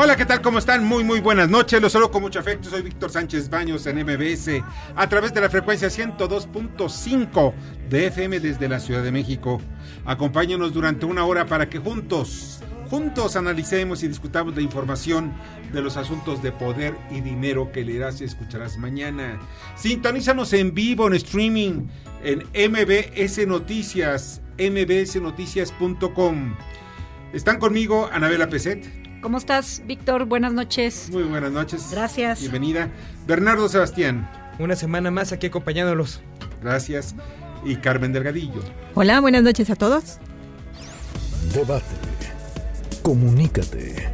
Hola, ¿qué tal? ¿Cómo están? Muy, muy buenas noches. Los saludo con mucho afecto. Soy Víctor Sánchez Baños en MBS a través de la frecuencia 102.5 de FM desde la Ciudad de México. Acompáñanos durante una hora para que juntos, juntos analicemos y discutamos la información de los asuntos de poder y dinero que leerás y escucharás mañana. Sintonízanos en vivo, en streaming, en MBS Noticias, mbsnoticias.com. Están conmigo Anabela Peset. ¿Cómo estás, Víctor? Buenas noches. Muy buenas noches. Gracias. Bienvenida. Bernardo Sebastián. Una semana más aquí acompañándolos. Gracias. Y Carmen Delgadillo. Hola, buenas noches a todos. Debate. Comunícate.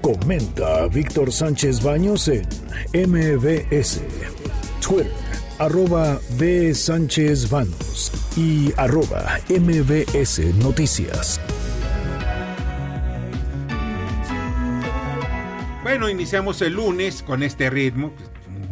Comenta a Víctor Sánchez Baños en MBS. Twitter, arroba B. Sánchez Baños y arroba MBS Noticias. Bueno, iniciamos el lunes con este ritmo,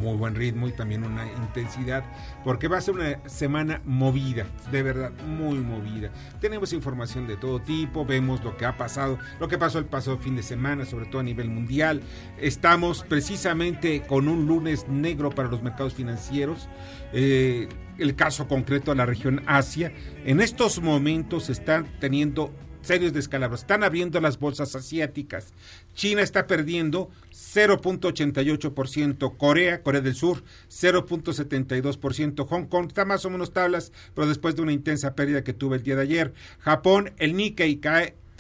muy buen ritmo y también una intensidad, porque va a ser una semana movida, de verdad, muy movida. Tenemos información de todo tipo, vemos lo que ha pasado, lo que pasó el pasado fin de semana, sobre todo a nivel mundial. Estamos precisamente con un lunes negro para los mercados financieros. Eh, el caso concreto de la región Asia, en estos momentos están teniendo serios descalabros. Están abriendo las bolsas asiáticas. China está perdiendo 0.88%, Corea, Corea del Sur 0.72%, Hong Kong está más o menos tablas, pero después de una intensa pérdida que tuve el día de ayer. Japón, el Nikkei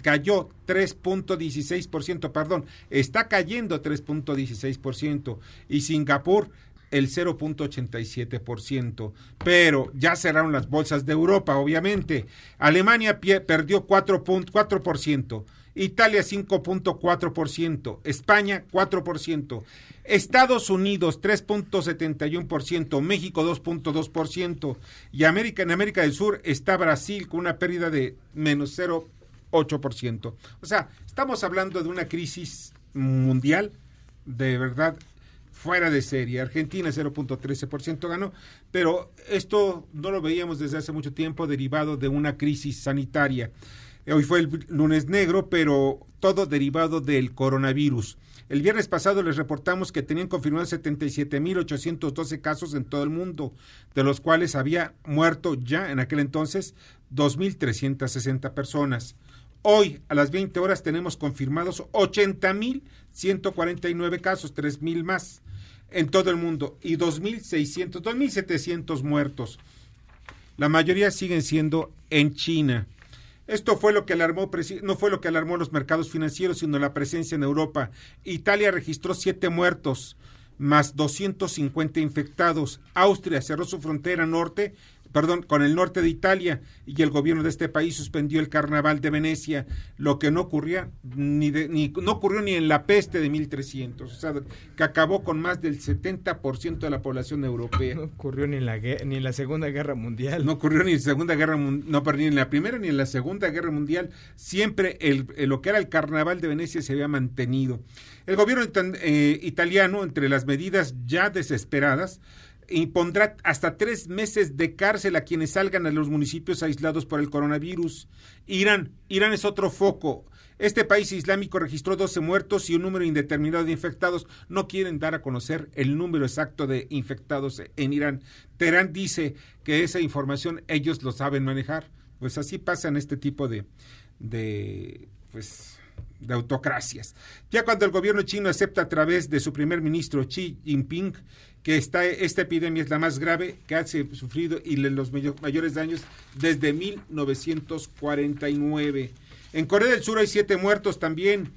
cayó 3.16%, perdón, está cayendo 3.16% y Singapur el 0.87%. Pero ya cerraron las bolsas de Europa, obviamente. Alemania perdió 4.4%. Italia 5.4%, España 4%, Estados Unidos 3.71%, México 2.2% y América en América del Sur está Brasil con una pérdida de menos 0.8%. O sea, estamos hablando de una crisis mundial de verdad fuera de serie. Argentina 0.13% ganó, pero esto no lo veíamos desde hace mucho tiempo derivado de una crisis sanitaria. Hoy fue el lunes negro, pero todo derivado del coronavirus. El viernes pasado les reportamos que tenían confirmados 77.812 casos en todo el mundo, de los cuales había muerto ya en aquel entonces 2.360 personas. Hoy, a las 20 horas, tenemos confirmados 80.149 casos, 3.000 más en todo el mundo y 2.600, 2.700 muertos. La mayoría siguen siendo en China. Esto fue lo que alarmó, no fue lo que alarmó los mercados financieros, sino la presencia en Europa. Italia registró siete muertos, más 250 infectados. Austria cerró su frontera norte perdón, con el norte de Italia y el gobierno de este país suspendió el carnaval de Venecia, lo que no ocurría ni, ni no ocurrió ni en la peste de 1300, o sea, que acabó con más del 70% de la población europea. No ocurrió ni en la ni en la Segunda Guerra Mundial. No ocurrió ni en la Segunda Guerra no perdí ni en la Primera ni en la Segunda Guerra Mundial, siempre el, lo que era el carnaval de Venecia se había mantenido. El gobierno eh, italiano entre las medidas ya desesperadas impondrá hasta tres meses de cárcel a quienes salgan a los municipios aislados por el coronavirus. Irán, Irán es otro foco. Este país islámico registró 12 muertos y un número indeterminado de infectados. No quieren dar a conocer el número exacto de infectados en Irán. Teherán dice que esa información ellos lo saben manejar. Pues así pasa en este tipo de, de pues, de autocracias. Ya cuando el gobierno chino acepta a través de su primer ministro Xi Jinping que esta, esta epidemia es la más grave que ha sufrido y los mayores daños desde 1949. En Corea del Sur hay siete muertos también.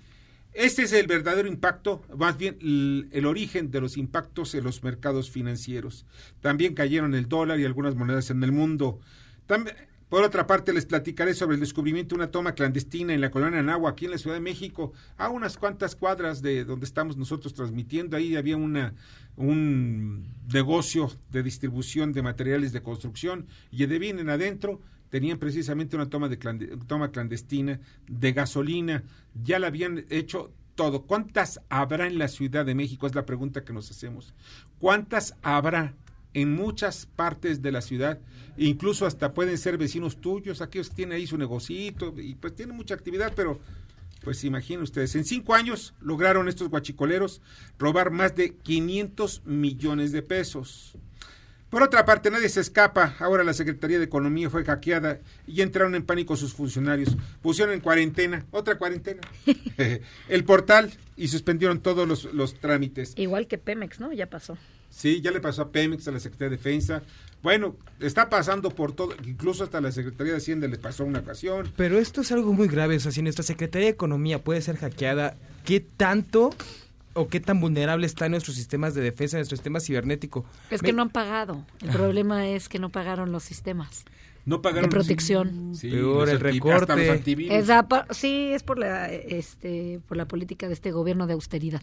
Este es el verdadero impacto, más bien el, el, origen de los impactos en los mercados financieros. También cayeron el dólar y algunas monedas en el mundo. También, Por otra parte, les platicaré sobre el descubrimiento de una toma clandestina en la colonia Nahua, aquí en la Ciudad de México, a unas cuantas cuadras de donde estamos nosotros transmitiendo. Ahí había una, un negocio de distribución de materiales de construcción y vienen adentro tenían precisamente una toma, de toma clandestina de gasolina. Ya la habían hecho todo. ¿Cuántas habrá en la Ciudad de México? Es la pregunta que nos hacemos. ¿Cuántas habrá en muchas partes de la ciudad? Incluso hasta pueden ser vecinos tuyos, aquellos que tienen ahí su negocito y pues tienen mucha actividad, pero pues imaginen ustedes, en cinco años lograron estos guachicoleros robar más de 500 millones de pesos. Por otra parte, nadie se escapa. Ahora la Secretaría de Economía fue hackeada y entraron en pánico sus funcionarios. Pusieron en cuarentena, otra cuarentena, el portal y suspendieron todos los, los, trámites. Igual que Pemex, ¿no? Ya pasó. Sí, ya le pasó a Pemex, a la Secretaría de Defensa. Bueno, está pasando por todo, incluso hasta la Secretaría de Hacienda le pasó una ocasión. Pero esto es algo muy grave, o sea, si nuestra Secretaría de Economía puede ser hackeada, ¿qué tanto o qué tan vulnerable están nuestros sistemas de defensa, nuestro sistema cibernético. Es que no han pagado. El problema es que no pagaron los sistemas. No pagaron de protección. Sí, Peor, el recorte. Es sí, es por la, este, por la política de este gobierno de austeridad.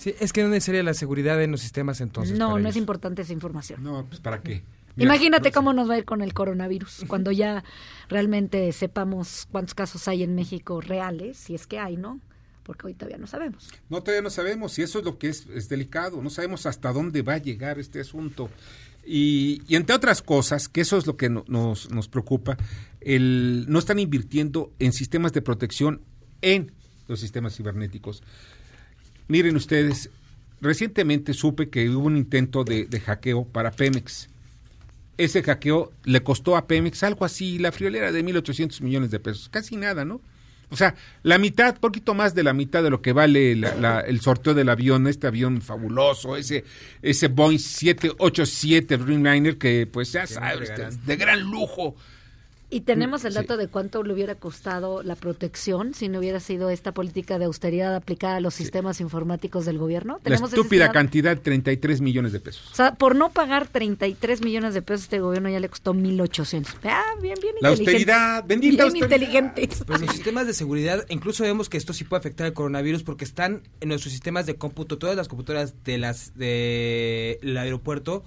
Sí, es que no necesaria la seguridad de los sistemas entonces. No, no es importante esa información. No, pues ¿para qué? Imagínate cómo nos va a ir con el coronavirus, cuando ya realmente sepamos cuántos casos hay en México reales, si es que hay, ¿no? porque hoy todavía no sabemos. No, todavía no sabemos y eso es lo que es, delicado, no sabemos hasta dónde va a llegar este asunto. Y, entre otras cosas, que eso es lo que nos, nos preocupa, el, no están invirtiendo en sistemas de protección en los sistemas cibernéticos. Miren ustedes, recientemente supe que hubo un intento de, de hackeo para Pemex. Ese hackeo le costó a Pemex algo así, la friolera de 1.800 millones de pesos, casi nada, ¿no? O sea, la mitad, poquito más de la mitad de lo que vale el sorteo del avión, este avión fabuloso, ese, ese Boeing 787 Dreamliner que pues ya sabes, de gran lujo, ¿Y tenemos el dato de cuánto le hubiera costado la protección si no hubiera sido esta política de austeridad aplicada a los sistemas informáticos del gobierno? La estúpida cantidad, 33 millones de pesos. O sea, por no pagar 33 millones de pesos, este gobierno ya le costó 1.800. Ah, bien, bien La austeridad, bendita bien inteligentes. Pues los sistemas de seguridad, incluso vemos que esto sí puede afectar al coronavirus porque están en nuestros sistemas de cómputo, todas las computadoras de las del aeropuerto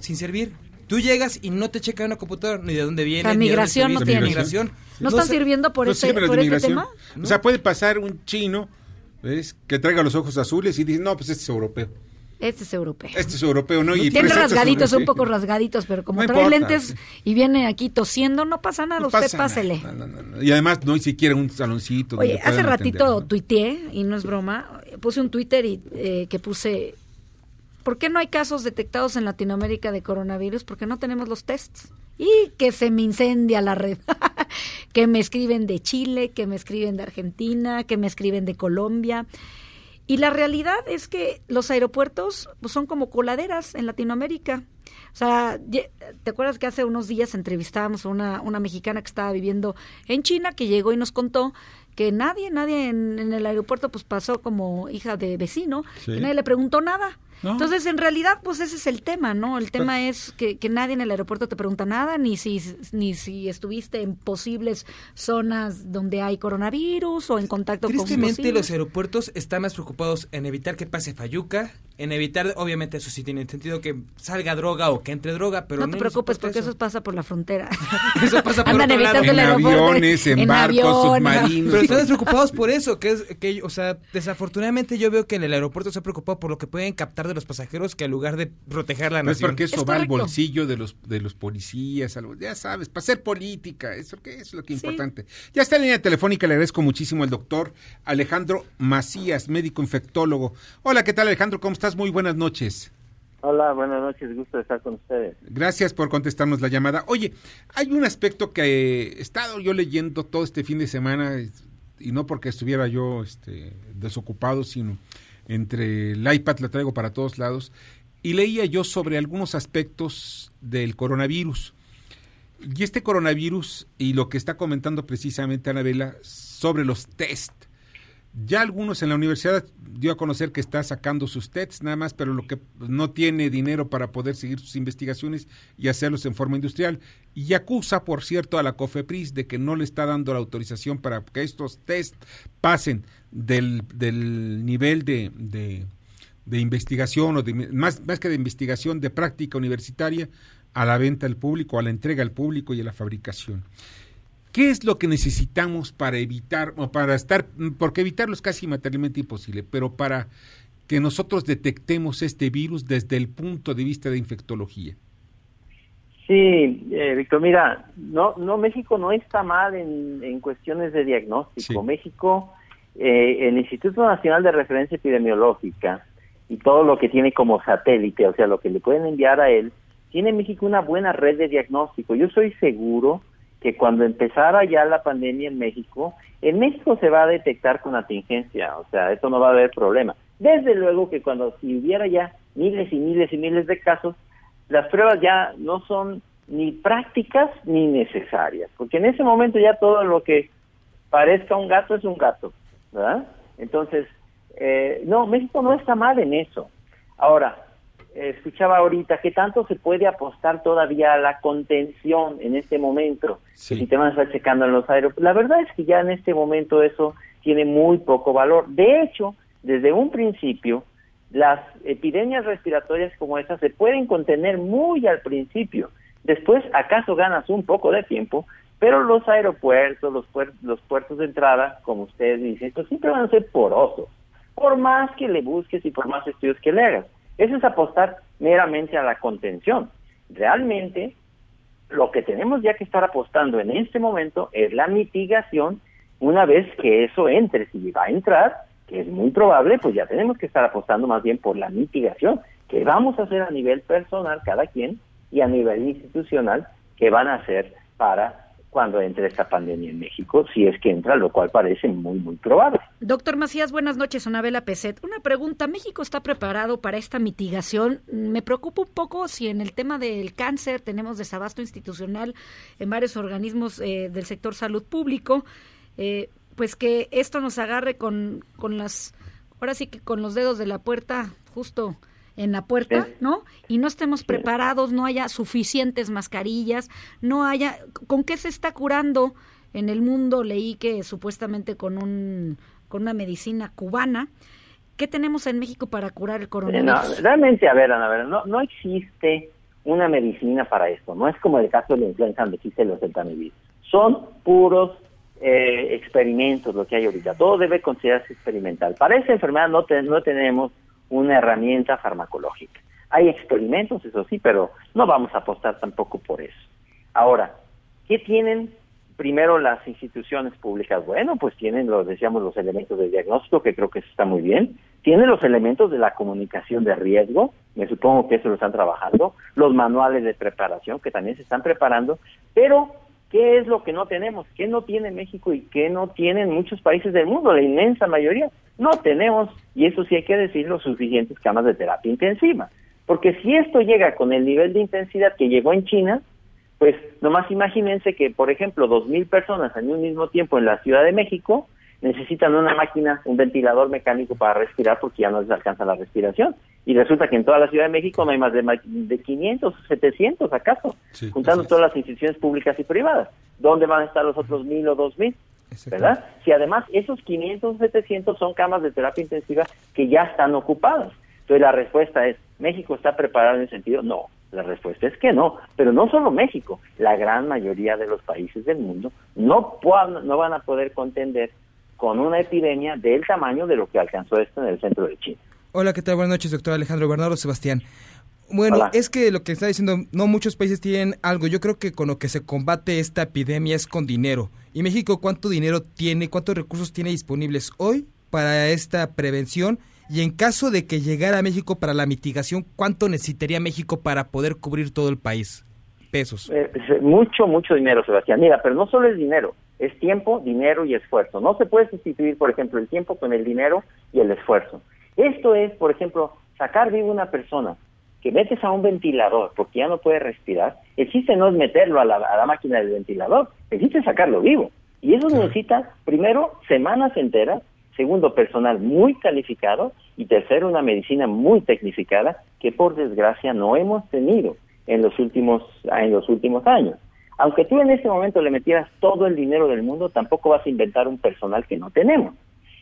sin servir Tú llegas y no te checa una computadora ni de dónde viene. La migración no tiene. Migración. ¿No, están sirviendo por, este, por este tema? O sea, puede pasar un chino ¿ves? que traiga los ojos azules y dice, no, pues este es europeo. Este es europeo. Este es europeo, ¿no? Y tiene rasgaditos, un poco rasgaditos, pero como trae lentes y viene aquí tosiendo, no pasa nada, usted pásele. y además no hay siquiera un saloncito. Oye, hace ratito tuiteé, y no es broma, puse un Twitter y, eh, que puse ¿Por qué no hay casos detectados en Latinoamérica de coronavirus? Porque no tenemos los tests. Y que se me incendia la red. que me escriben de Chile, que me escriben de Argentina, que me escriben de Colombia. Y la realidad es que los aeropuertos pues, son como coladeras en Latinoamérica. O sea, ¿te acuerdas que hace unos días entrevistábamos a una, una mexicana que estaba viviendo en China, que llegó y nos contó que nadie, nadie en, el aeropuerto pues pasó como hija de vecino, y nadie le preguntó nada. Entonces, en realidad, pues ese es el tema, ¿no? El tema es que, que, nadie en el aeropuerto te pregunta nada, ni si, ni si estuviste en posibles zonas donde hay coronavirus o en contacto con Tristemente, los aeropuertos están más preocupados en evitar que pase Fayuca, en evitar, obviamente, eso sí tiene sentido, que salga droga o que entre droga, pero no, te preocupes porque eso. pasa por la frontera. eso pasa por Andan evitando el aeropuerto. Aviones, en, barcos, submarinos. Pero están preocupados por eso, que es que, o sea, desafortunadamente yo veo que en el aeropuerto se ha preocupado por lo que pueden captar de los pasajeros que en lugar de proteger la nación. es porque eso va al bolsillo de los de los policías, algo, ya sabes, para hacer política, eso que es lo que es importante. Ya está en línea telefónica, le agradezco muchísimo al doctor Alejandro Macías, médico infectólogo. Hola, ¿qué tal Alejandro? ¿Cómo estás? Muy buenas noches. Hola, buenas noches, gusto estar con ustedes. Gracias por contestarnos la llamada. Oye, hay un aspecto que he estado yo leyendo todo este fin de semana, y no porque estuviera yo este, desocupado, sino entre el iPad la traigo para todos lados, y leía yo sobre algunos aspectos del coronavirus. Y este coronavirus y lo que está comentando precisamente Anabela sobre los test. Ya algunos en la universidad dio a conocer que está sacando sus tests nada más, pero lo que no tiene dinero para poder seguir sus investigaciones y hacerlos en forma industrial. Y acusa, por cierto, a la COFEPRIS de que no le está dando la autorización para que estos tests pasen del, del nivel de, de, investigación o de, más, más que de investigación, de práctica universitaria a la venta al público, a la entrega al público y a la fabricación. ¿Qué es lo que necesitamos para evitar, o para estar, porque evitarlo es casi materialmente imposible, pero para que nosotros detectemos este virus desde el punto de vista de infectología? Sí, eh, Víctor, mira, no, no, México no está mal en, cuestiones de diagnóstico. México, eh, el Instituto Nacional de Referencia Epidemiológica y todo lo que tiene como satélite, o sea, lo que le pueden enviar a él, tiene México una buena red de diagnóstico. Yo soy seguro que cuando empezara ya la pandemia en México, en México se va a detectar con atingencia, o sea, eso no va a haber problema. Desde luego que cuando si hubiera ya miles y miles y miles de casos, las pruebas ya no son ni prácticas ni necesarias, porque en ese momento ya todo lo que parezca un gato es un gato, ¿verdad? Entonces, eh, no, México no está mal en eso. Ahora, escuchaba ahorita que tanto se puede apostar todavía a la contención en este momento. Sí. El sistema está checando en los aeropuertos. La verdad es que ya en este momento eso tiene muy poco valor. De hecho, desde un principio, las epidemias respiratorias como estas se pueden contener muy al principio. Después, acaso ganas un poco de tiempo, pero los aeropuertos, los, los puertos de entrada, como ustedes dicen, pues siempre van a ser porosos. Por más que le busques y por más estudios que le hagas. Eso es apostar meramente a la contención. Realmente, lo que tenemos ya que estar apostando en este momento es la mitigación una vez que eso entre. Si va a entrar, que es muy probable, pues ya tenemos que estar apostando más bien por la mitigación, que vamos a hacer a nivel personal cada quien y a nivel institucional, que van a hacer para cuando entre esta pandemia en México, si es que entra, lo cual parece muy, muy probable. Doctor Macías, buenas noches, Anabela Peset. Una pregunta, ¿México está preparado para esta mitigación? Me preocupa un poco si en el tema del cáncer tenemos desabasto institucional en varios organismos eh, del sector salud público, eh, pues que esto nos agarre con, con las, ahora sí que con los dedos de la puerta justo en la puerta, ¿no? Y no estemos preparados, no haya suficientes mascarillas, no haya... ¿Con qué se está curando en el mundo? Leí que supuestamente con, un, con una medicina cubana. ¿Qué tenemos en México para curar el coronavirus? realmente, a ver, Ana, a ver, no, no existe una medicina para esto. No es como el caso de la influenza donde existe los centamivir. Son puros eh, experimentos lo que hay ahorita. Todo debe considerarse experimental. Para esa enfermedad no, no tenemos una herramienta farmacológica. Hay experimentos, eso sí, pero no vamos a apostar tampoco por eso. Ahora, ¿qué tienen primero las instituciones públicas? Bueno, pues tienen, los, decíamos, los elementos de diagnóstico, que creo que eso está muy bien. Tienen los elementos de la comunicación de riesgo, me supongo que eso lo están trabajando. Los manuales de preparación, que también se están preparando. Pero, ¿qué es lo que no tenemos? ¿Qué no tiene México y qué no tienen muchos países del mundo? La inmensa mayoría no tenemos, y eso sí hay que decirlo, suficientes camas de terapia intensiva. Porque si esto llega con el nivel de intensidad que llegó en China, pues nomás imagínense que, por ejemplo, dos mil personas en un mismo tiempo en la Ciudad de México necesitan una máquina, un ventilador mecánico para respirar porque ya no les alcanza la respiración. Y resulta que en toda la Ciudad de México no hay más de, de 500, 700 acaso, juntando todas las instituciones públicas y privadas. ¿Dónde van a estar los otros mil o dos mil? ¿verdad? Si además esos 500 700 son camas de terapia intensiva que ya están ocupadas. Entonces la respuesta es, ¿México está preparado en ese sentido? No, la respuesta es que no, pero no solo México, la gran mayoría de los países del mundo no, no van a poder contender con una epidemia del tamaño de lo que alcanzó esto en el centro de China. Hola, ¿qué tal? Buenas noches, doctor Alejandro Bernardo Sebastián. Bueno, es que lo que está diciendo, no muchos países tienen algo. Yo creo que con lo que se combate esta epidemia es con dinero. ¿Y México cuánto dinero tiene, cuántos recursos tiene disponibles hoy para esta prevención? Y en caso de que llegara a México para la mitigación, ¿cuánto necesitaría México para poder cubrir todo el país? Pesos. Eh, mucho, mucho dinero, Sebastián. Mira, pero no solo es dinero, es tiempo, dinero y esfuerzo. No se puede sustituir, por ejemplo, el tiempo con el dinero y el esfuerzo. Esto es, por ejemplo, sacar vivo una persona que metes a un ventilador porque ya no puede respirar, existe no es meterlo a la, máquina del ventilador, existe sacarlo vivo. Y eso necesita, primero, semanas enteras, Segundo, personal muy calificado. Y tercero, una medicina muy tecnificada que por desgracia no hemos tenido en los últimos, en los últimos años. Aunque tú en ese momento le metieras todo el dinero del mundo, tampoco vas a inventar un personal que no tenemos.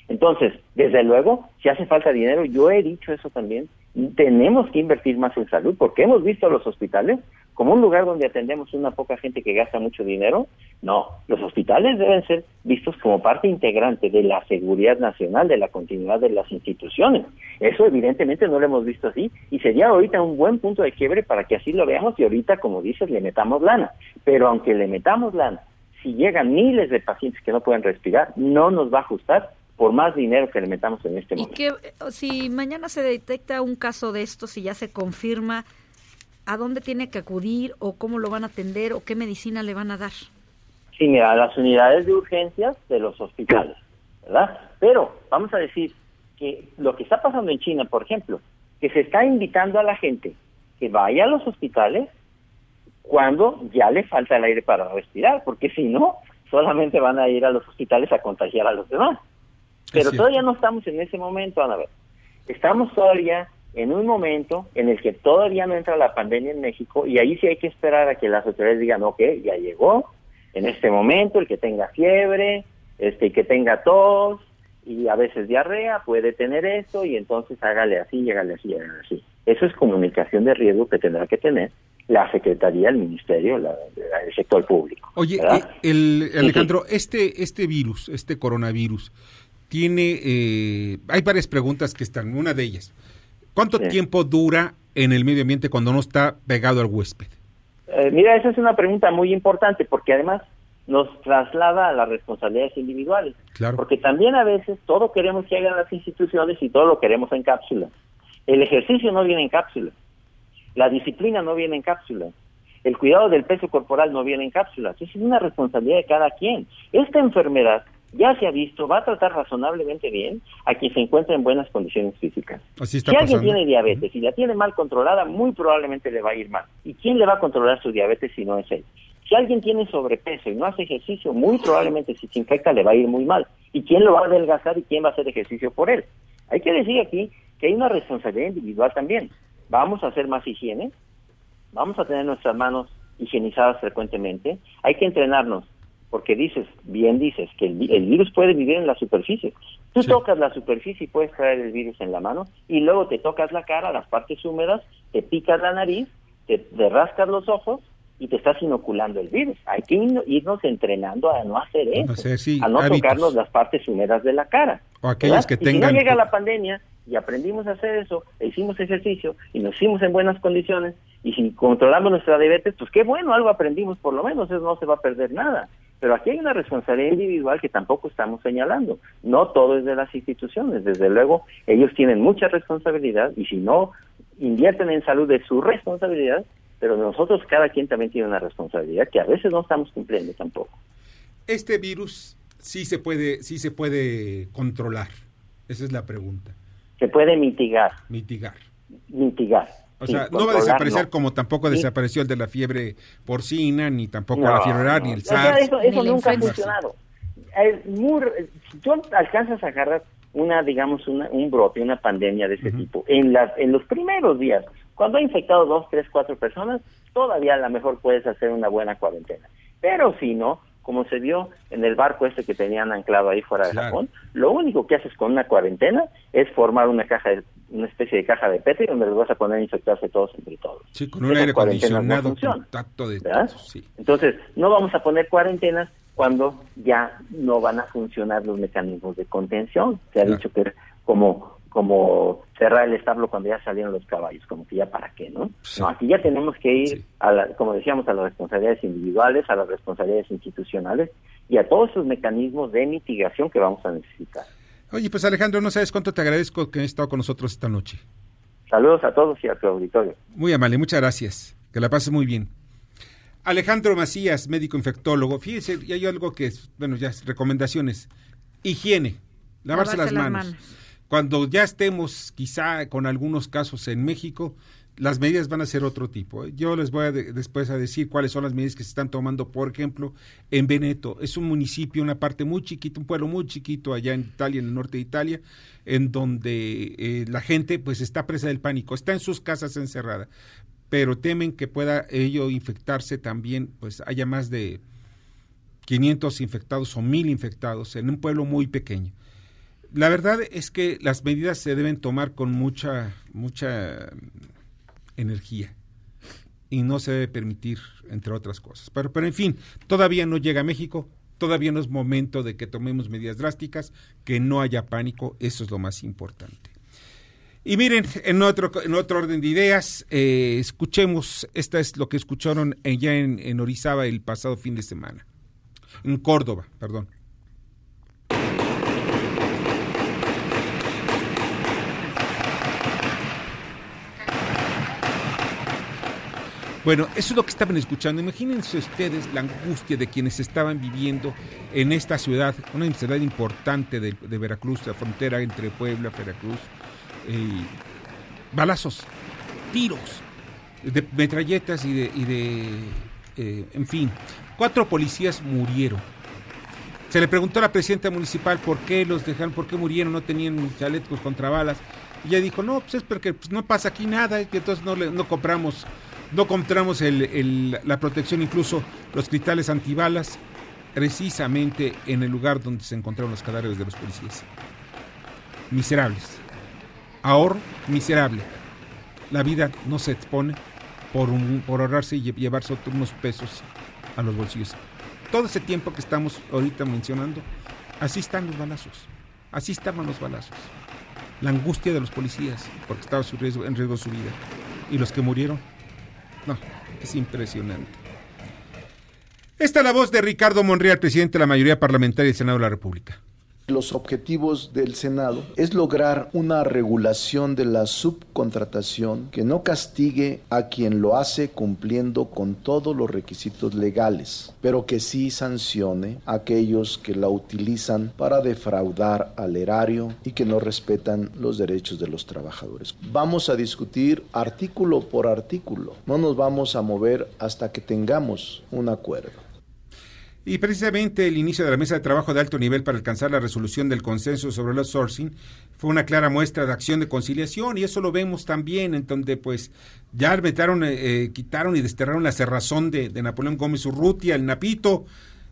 Entonces, desde luego, si hace falta dinero, yo he dicho eso también, tenemos que invertir más en salud, porque hemos visto a los hospitales como un lugar donde atendemos una poca gente que gasta mucho dinero. No, los hospitales deben ser vistos como parte integrante de la seguridad nacional, de la continuidad de las instituciones. Eso evidentemente no lo hemos visto así y sería ahorita un buen punto de quiebre para que así lo veamos y ahorita, como dices, le metamos lana. Pero aunque le metamos lana, si llegan miles de pacientes que no pueden respirar, no nos va a ajustar por más dinero que le metamos en este momento. Y que si mañana se detecta un caso de esto, si ya se confirma, ¿a dónde tiene que acudir o cómo lo van a atender o qué medicina le van a dar? Sí, mira, a las unidades de urgencias de los hospitales, ¿verdad? Pero vamos a decir que lo que está pasando en China, por ejemplo, que se está invitando a la gente que vaya a los hospitales cuando ya le falta el aire para respirar, porque si no, solamente van a ir a los hospitales a contagiar a los demás. Pero todavía no estamos en ese momento, Ana. Ver. Estamos todavía en un momento en el que todavía no entra la pandemia en México y ahí sí hay que esperar a que las autoridades digan, ok, ya llegó, en este momento el que tenga fiebre, este, que tenga tos y a veces diarrea puede tener esto y entonces hágale así, hágale así, hágale así. Eso es comunicación de riesgo que tendrá que tener la Secretaría, el Ministerio, el sector público. Oye, eh, el, Alejandro, este, este virus, este coronavirus, tiene, eh, hay varias preguntas que están, una de ellas, ¿cuánto tiempo dura en el medio ambiente cuando no está pegado al huésped? Eh, mira, esa es una pregunta muy importante porque además nos traslada a las responsabilidades individuales. Claro. Porque también a veces todo queremos que hagan las instituciones y todo lo queremos en cápsula. El ejercicio no viene en cápsula. La disciplina no viene en cápsula. El cuidado del peso corporal no viene en cápsula. Entonces es una responsabilidad de cada quien. Esta enfermedad ya se ha visto, va a tratar razonablemente bien a quien se encuentra en buenas condiciones físicas. si alguien tiene diabetes y la tiene mal controlada, muy probablemente le va a ir mal. ¿Y quién le va a controlar su diabetes si no es él? Si alguien tiene sobrepeso y no hace ejercicio, muy probablemente si se infecta le va a ir muy mal. ¿Y quién lo va a adelgazar y quién va a hacer ejercicio por él? Hay que decir aquí que hay una responsabilidad individual también. Vamos a hacer más higiene, vamos a tener nuestras manos higienizadas frecuentemente, hay que entrenarnos porque dices, bien dices, que el, virus puede vivir en la superficie. Tú tocas la superficie y puedes traer el virus en la mano, y luego te tocas la cara, las partes húmedas, te picas la nariz, te, rascas los ojos y te estás inoculando el virus. Hay que irnos entrenando a no hacer eso, a no tocarnos las partes húmedas de la cara. O aquellos que tengan... si no llega la pandemia y aprendimos a hacer eso, e hicimos ejercicio y nos hicimos en buenas condiciones, y si controlamos nuestra diabetes, pues qué bueno, algo aprendimos por lo menos, eso no se va a perder nada. Pero aquí hay una responsabilidad individual que tampoco estamos señalando. No todo es de las instituciones. Desde luego, ellos tienen mucha responsabilidad y si no invierten en salud es su responsabilidad, pero nosotros cada quien también tiene una responsabilidad que a veces no estamos cumpliendo tampoco. Este virus sí se puede, sí se puede controlar. Esa es la pregunta. Se puede mitigar. Mitigar. Mitigar. O sea, no va a desaparecer como tampoco desapareció el de la fiebre porcina, ni tampoco la fiebre ni el SARS. eso, eso nunca ha funcionado. si tú alcanzas a agarrar una, digamos, una, un brote, una pandemia de ese tipo, en, las, en los primeros días, cuando ha infectado dos, tres, cuatro personas, todavía a lo mejor puedes hacer una buena cuarentena. Pero si no, como se vio en el barco este que tenían anclado ahí fuera de Japón, lo único que haces con una cuarentena es formar una caja de, una especie de caja de Petri donde los vas a poner a infectarse todos entre todos. Sí, con un aire acondicionado, contacto de sí. Entonces, no vamos a poner cuarentenas cuando ya no van a funcionar los mecanismos de contención. Se ha dicho que como como cerrar el establo cuando ya salieron los caballos, como que ya para qué, ¿no? No, aquí ya tenemos que ir, a la, como decíamos, a las responsabilidades individuales, a las responsabilidades institucionales y a todos esos mecanismos de mitigación que vamos a necesitar. Oye, pues Alejandro, no sabes cuánto te agradezco que hayas estado con nosotros esta noche. Saludos a todos y a tu auditorio. Muy amable, muchas gracias. Que la pases muy bien. Alejandro Macías, médico infectólogo. Fíjese, y hay algo que es, bueno, ya recomendaciones. Higiene, lavarse, las, manos cuando ya estemos quizá con algunos casos en México, las medidas van a ser otro tipo. ¿eh? Yo les voy a después a decir cuáles son las medidas que se están tomando, por ejemplo, en Veneto. Es un municipio, una parte muy chiquita, un pueblo muy chiquito allá en Italia, en el norte de Italia, en donde eh, la gente pues está presa del pánico, está en sus casas encerrada, pero temen que pueda ello infectarse también, pues haya más de 500 infectados o 1000 infectados en un pueblo muy pequeño. La verdad es que las medidas se deben tomar con mucha mucha energía y no se debe permitir, entre otras cosas. Pero, pero en fin, todavía no llega a México, todavía no es momento de que tomemos medidas drásticas, que no haya pánico, eso es lo más importante. Y miren, en otro, en otro orden de ideas, eh, escuchemos, esta es lo que escucharon ya en, en Orizaba el pasado fin de semana, en Córdoba, perdón. Bueno, eso es lo que estaban escuchando. Imagínense ustedes la angustia de quienes estaban viviendo en esta ciudad, una ciudad importante de, Veracruz, la frontera entre Puebla, Veracruz. Eh, balazos, tiros, de metralletas y de, eh, en fin, cuatro policías murieron. Se le preguntó a la presidenta municipal por qué los dejaron, por qué murieron, no tenían chalecos contra balas. Y ella dijo, no, pues es porque pues, no pasa aquí nada, y entonces no, no compramos no encontramos la protección, incluso los cristales antibalas, precisamente en el lugar donde se encontraron los cadáveres de los policías. Miserables. Ahorro miserable. La vida no se expone por, por ahorrarse y llevarse unos pesos a los bolsillos. Todo ese tiempo que estamos ahorita mencionando, así están los balazos. Así estaban los balazos. La angustia de los policías, porque estaba en riesgo su vida. Y los que murieron no, es impresionante. Esta es la voz de Ricardo Monreal, presidente de la mayoría parlamentaria del Senado de la República. Los objetivos del Senado es lograr una regulación de la subcontratación que no castigue a quien lo hace cumpliendo con todos los requisitos legales, pero que sí sancione a aquellos que la utilizan para defraudar al erario y que no respetan los derechos de los trabajadores. Vamos a discutir artículo por artículo, no nos vamos a mover hasta que tengamos un acuerdo. Y precisamente el inicio de la mesa de trabajo de alto nivel para alcanzar la resolución del consenso sobre el outsourcing fue una clara muestra de acción de conciliación y eso lo vemos también en donde pues ya metaron, eh, eh, quitaron y desterraron la cerrazón de, Napoleón Gómez Urrutia, el Napito,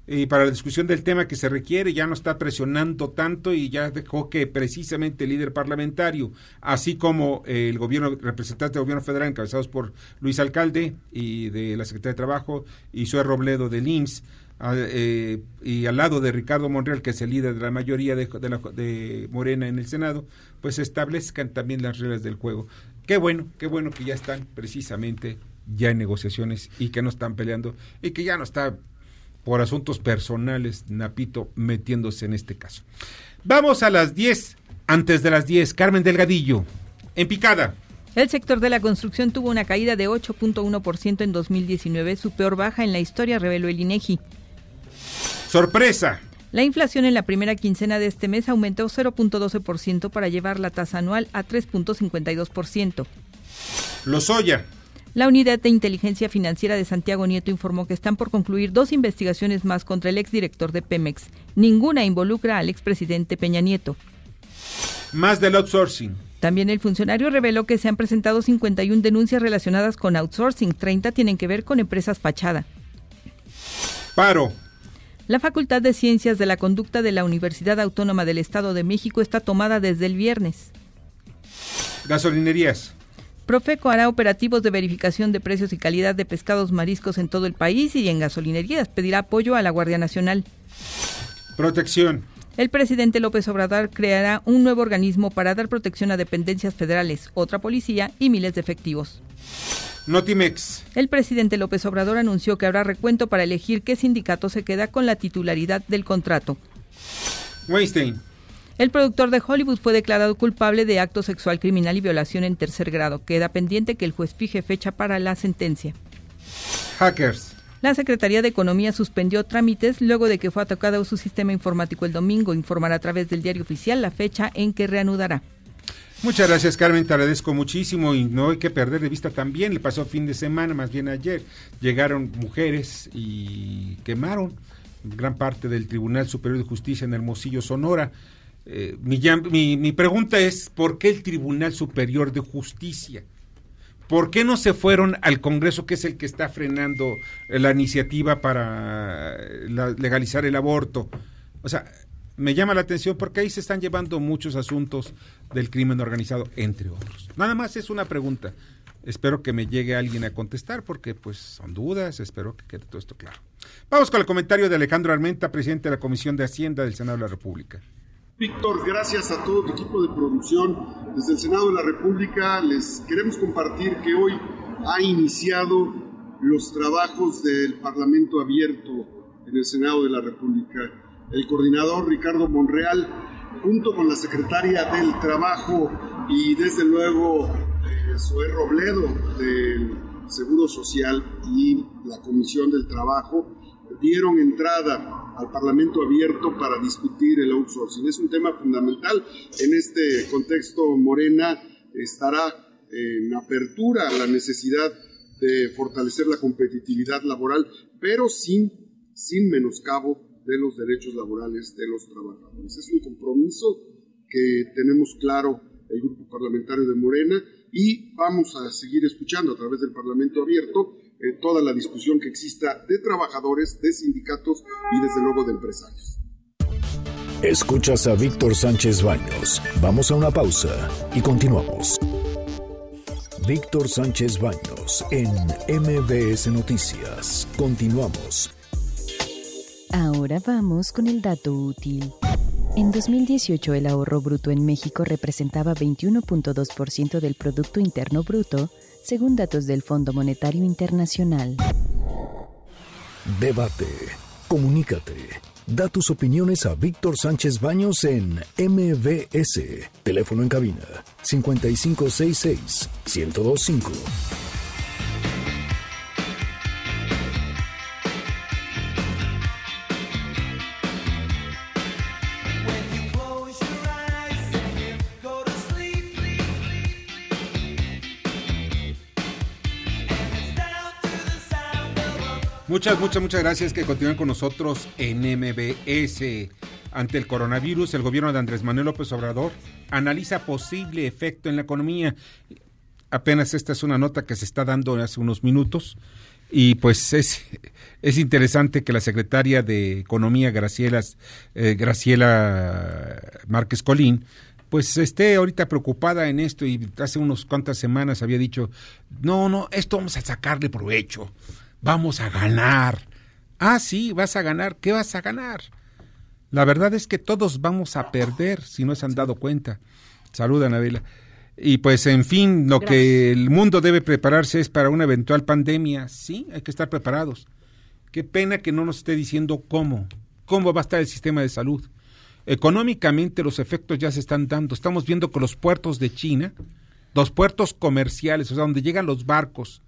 y para la discusión del tema que se requiere, ya no está presionando tanto y ya dejó que precisamente el líder parlamentario, así como el gobierno, representante del gobierno federal encabezados por Luis Alcalde y de la Secretaría de Trabajo y Zoe Robledo del IMSS, eh, y al lado de Ricardo Monreal, que es el líder de la mayoría de, de, Morena en el Senado, pues establezcan también las reglas del juego. Qué bueno, qué bueno que ya están precisamente ya en negociaciones y que no están peleando y que ya no está por asuntos personales Napito metiéndose en este caso. Vamos a las 10, antes de las 10, Carmen Delgadillo, en picada. El sector de la construcción tuvo una caída de 8.1% en 2019, su peor baja en la historia, reveló el INEGI. Sorpresa. La inflación en la primera quincena de este mes aumentó 0.12% para llevar la tasa anual a 3.52%. Lozoya. La Unidad de Inteligencia Financiera de Santiago Nieto informó que están por concluir dos investigaciones más contra el exdirector de Pemex. Ninguna involucra al expresidente Peña Nieto. Más del outsourcing. También el funcionario reveló que se han presentado 51 denuncias relacionadas con outsourcing, 30 tienen que ver con empresas fachada. Paro. La Facultad de Ciencias de la Conducta de la Universidad Autónoma del Estado de México está tomada desde el viernes. Gasolinerías. Profeco hará operativos de verificación de precios y calidad de pescados mariscos en todo el país y en gasolinerías pedirá apoyo a la Guardia Nacional. Protección. El presidente López Obrador creará un nuevo organismo para dar protección a dependencias federales, otra policía y miles de efectivos. Notimex. El presidente López Obrador anunció que habrá recuento para elegir qué sindicato se queda con la titularidad del contrato. Weinstein. El productor de Hollywood fue declarado culpable de acto sexual criminal y violación en tercer grado. Queda pendiente que el juez fije fecha para la sentencia. Hackers. La Secretaría de Economía suspendió trámites luego de que fue atacado su sistema informático el domingo. Informará a través del diario oficial la fecha en que reanudará. Muchas gracias, Carmen. Te agradezco muchísimo y no hay que perder de vista también. Le pasó fin de semana, más bien ayer. Llegaron mujeres y quemaron gran parte del Tribunal Superior de Justicia en Hermosillo, Sonora. Eh, mi, mi pregunta es, ¿por qué el Tribunal Superior de Justicia? ¿Por qué no se fueron al Congreso, que es el que está frenando la iniciativa para legalizar el aborto? O sea, me llama la atención porque ahí se están llevando muchos asuntos del crimen organizado, entre otros. Nada más es una pregunta. Espero que me llegue alguien a contestar porque pues son dudas, espero que quede todo esto claro. Vamos con el comentario de Alejandro Armenta, presidente de la Comisión de Hacienda del Senado de la República. Víctor, gracias a todo tu equipo de producción desde el Senado de la República. Les queremos compartir que hoy ha iniciado los trabajos del Parlamento abierto en el Senado de la República el coordinador Ricardo Monreal, junto con la secretaria del Trabajo y desde luego eh, Robledo del Seguro Social y la Comisión del Trabajo, dieron entrada al Parlamento abierto para discutir el outsourcing. Es un tema fundamental. En este contexto, Morena estará en apertura a la necesidad de fortalecer la competitividad laboral, pero sin, sin menoscabo de los derechos laborales de los trabajadores. Es un compromiso que tenemos claro el grupo parlamentario de Morena y vamos a seguir escuchando a través del Parlamento abierto eh, toda la discusión que exista de trabajadores, de sindicatos y desde luego de empresarios. Escuchas a Víctor Sánchez Baños. Vamos a una pausa y continuamos. Víctor Sánchez Baños en MBS Noticias. Continuamos. Ahora vamos con el dato útil. En 2018 el ahorro bruto en México representaba 21.2% del Producto Interno Bruto, según datos del Fondo Monetario Internacional. Debate. Comunícate. Da tus opiniones a Víctor Sánchez Baños en MBS. Teléfono en cabina 5566 1025. Muchas, muchas, muchas gracias que continúen con nosotros en MBS. Ante el coronavirus, el gobierno de Andrés Manuel López Obrador analiza posible efecto en la economía. Apenas esta es una nota que se está dando hace unos minutos y pues es, es interesante que la secretaria de Economía, Graciela, eh, Graciela Márquez Colín, pues esté ahorita preocupada en esto y hace unos cuantas semanas había dicho, no, no, esto vamos a sacarle provecho vamos a ganar. Ah, sí, vas a ganar. ¿Qué vas a ganar? La verdad es que todos vamos a perder si no se han dado cuenta. Saluda, Anabela. Y pues, en fin, lo que el mundo debe prepararse es para una eventual pandemia. Sí, hay que estar preparados. Qué pena que no nos esté diciendo cómo, cómo va a estar el sistema de salud. Económicamente los efectos ya se están dando. Estamos viendo que los puertos de China, los puertos comerciales, o sea, donde llegan los barcos,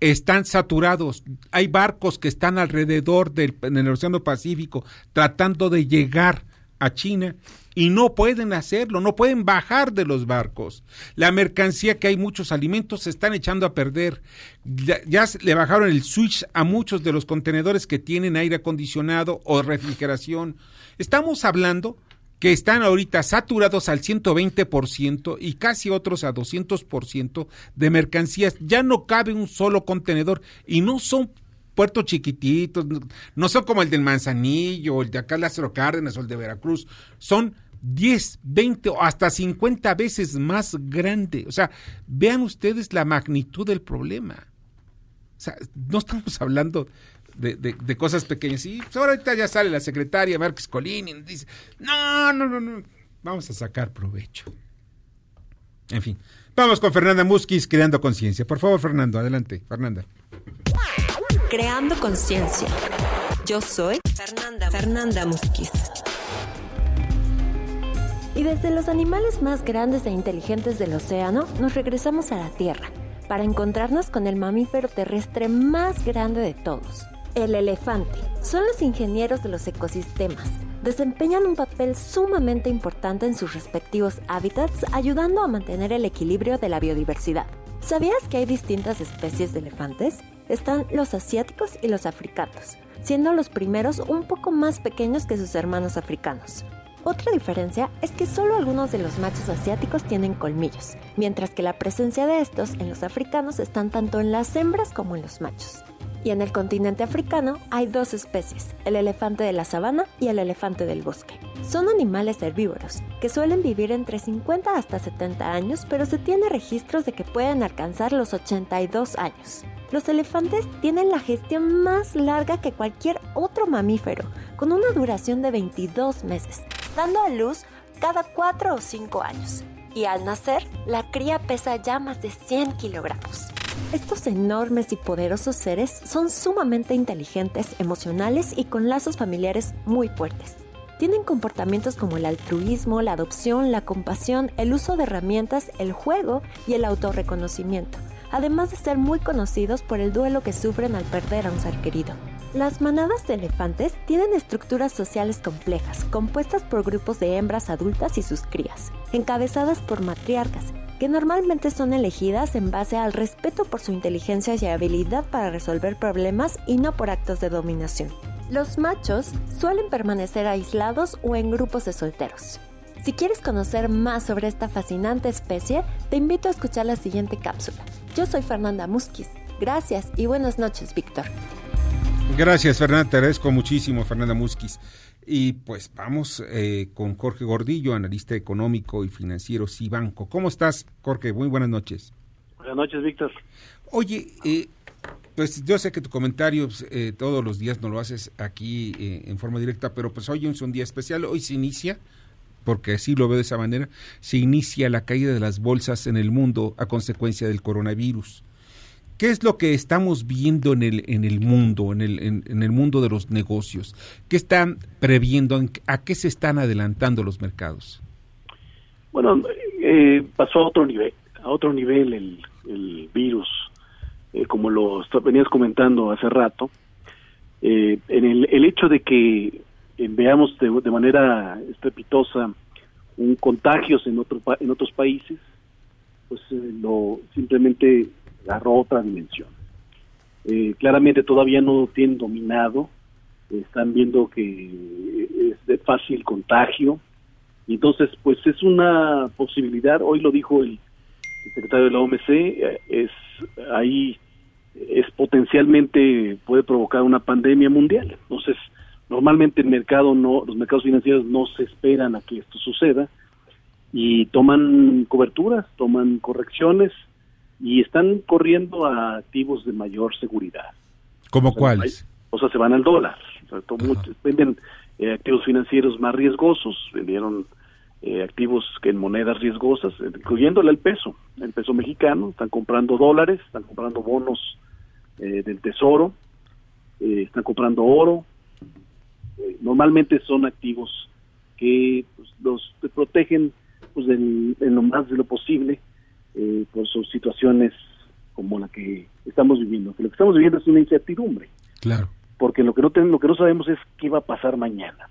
están saturados. Hay barcos que están alrededor del en el Océano Pacífico tratando de llegar a China y no pueden hacerlo, no pueden bajar de los barcos. La mercancía que hay muchos alimentos se están echando a perder. Ya, ya, le bajaron el switch a muchos de los contenedores que tienen aire acondicionado o refrigeración. Estamos hablando que están ahorita saturados al 120% y casi otros a 200% de mercancías. Ya no cabe un solo contenedor y no son puertos chiquititos, no son como el del Manzanillo, el de acá Lázaro Cárdenas o el de Veracruz, son 10, 20 o hasta 50 veces más grande. O sea, vean ustedes la magnitud del problema. O sea, no estamos hablando de, cosas pequeñas. Y pues, ahorita ya sale la secretaria Márquez Colín dice, no, no, no, no, vamos a sacar provecho. En fin, vamos con Fernanda Musquiz, Creando Conciencia. Por favor, Fernando, adelante, Fernanda. Creando Conciencia. Yo soy Fernanda, Fernanda Musquiz. Y desde los animales más grandes e inteligentes del océano, nos regresamos a la Tierra para encontrarnos con el mamífero terrestre más grande de todos, el elefante. Son los ingenieros de los ecosistemas, desempeñan un papel sumamente importante en sus respectivos hábitats, ayudando a mantener el equilibrio de la biodiversidad. ¿Sabías que hay distintas especies de elefantes? Están los asiáticos y los africanos, siendo los primeros un poco más pequeños que sus hermanos africanos. Otra diferencia es que solo algunos de los machos asiáticos tienen colmillos, mientras que la presencia de estos en los africanos están tanto en las hembras como en los machos. Y en el continente africano hay dos especies, el elefante de la sabana y el elefante del bosque. Son animales herbívoros, que suelen vivir entre 50 hasta 70 años, pero se tiene registros de que pueden alcanzar los 82 años. Los elefantes tienen la gestión más larga que cualquier otro mamífero, con una duración de 22 meses, dando a luz cada 4 o 5 años. Y al nacer, la cría pesa ya más de 100 kilogramos. Estos enormes y poderosos seres son sumamente inteligentes, emocionales y con lazos familiares muy fuertes. Tienen comportamientos como el altruismo, la adopción, la compasión, el uso de herramientas, el juego y el autorreconocimiento, además de ser muy conocidos por el duelo que sufren al perder a un ser querido. Las manadas de elefantes tienen estructuras sociales complejas, compuestas por grupos de hembras adultas y sus crías, encabezadas por matriarcas, que normalmente son elegidas en base al respeto por su inteligencia y habilidad para resolver problemas y no por actos de dominación. Los machos suelen permanecer aislados o en grupos de solteros. Si quieres conocer más sobre esta fascinante especie, te invito a escuchar la siguiente cápsula. Yo soy Fernanda Musquiz. Gracias y buenas noches, Víctor. Gracias, Fernanda. Te agradezco muchísimo, Fernanda Musquiz. Y pues vamos eh, con Jorge Gordillo, analista económico y financiero Cibanco. ¿Cómo estás, Jorge? Muy buenas noches. Buenas noches, Víctor. Oye, eh, pues yo sé que tu comentario pues, eh, todos los días no lo haces aquí en forma directa, pero pues hoy es un día especial. Hoy se inicia, porque así lo veo de esa manera, se inicia la caída de las bolsas en el mundo a consecuencia del coronavirus. ¿Qué es lo que estamos viendo en el, en el mundo, en el, en, el mundo de los negocios? ¿Qué están previendo? ¿A qué se están adelantando los mercados? Bueno, eh, pasó a otro nivel, a otro nivel el, virus, eh, como lo venías comentando hace rato, eh, en el, el hecho de que veamos de, de, manera estrepitosa un contagios en otro en otros países, pues lo simplemente agarró otra dimensión. Eh, claramente todavía no lo tienen dominado, están viendo que es de fácil contagio, entonces pues es una posibilidad, hoy lo dijo el, secretario de la OMC, eh, es ahí es potencialmente puede provocar una pandemia mundial. Entonces, normalmente el mercado no, los mercados financieros no se esperan a que esto suceda y toman coberturas, toman correcciones y están corriendo a activos de mayor seguridad. ¿Cómo cuáles? O sea, se van al dólar. venden eh, activos financieros más riesgosos, vendieron eh, activos que en monedas riesgosas, incluyéndole el peso, el peso mexicano, están comprando dólares, están comprando bonos eh, del tesoro, están comprando oro. normalmente son activos que pues, los protegen pues, en, en, lo más de lo posible eh, por sus situaciones como la que estamos viviendo. Que lo que estamos viviendo es una incertidumbre. Claro. Porque lo que no tenemos, lo que no sabemos es qué va a pasar mañana.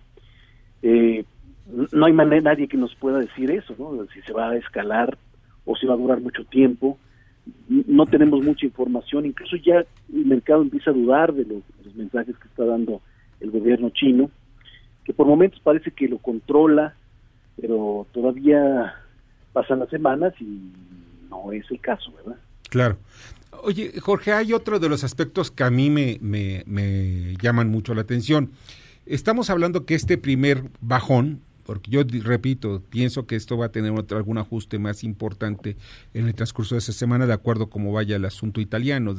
Eh, no hay manera, nadie que nos pueda decir eso, ¿no? Si se va a escalar o si va a durar mucho tiempo. No tenemos mucha información, incluso ya el mercado empieza a dudar de, de los mensajes que está dando el gobierno chino, que por momentos parece que lo controla, pero todavía pasan las semanas y no es el caso, ¿verdad? Claro. Oye, Jorge, hay otro de los aspectos que a mí me, me, llaman mucho la atención. Estamos hablando que este primer bajón, porque yo repito, pienso que esto va a tener otro, algún ajuste más importante en el transcurso de esta semana, de acuerdo a cómo vaya el asunto italiano,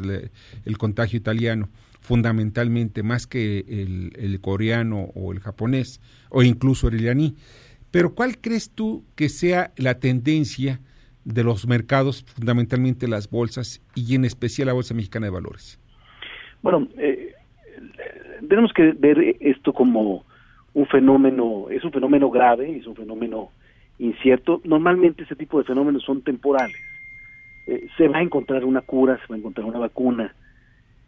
el contagio italiano, fundamentalmente más que el, el coreano o el japonés, o incluso el iraní. Pero ¿cuál crees tú que sea la tendencia de los mercados, fundamentalmente las bolsas y en especial la Bolsa Mexicana de Valores? Bueno, eh, tenemos que ver esto como un fenómeno, es un fenómeno grave, es un fenómeno incierto. Normalmente ese tipo de fenómenos son temporales. Eh, se va a encontrar una cura, se va a encontrar una vacuna.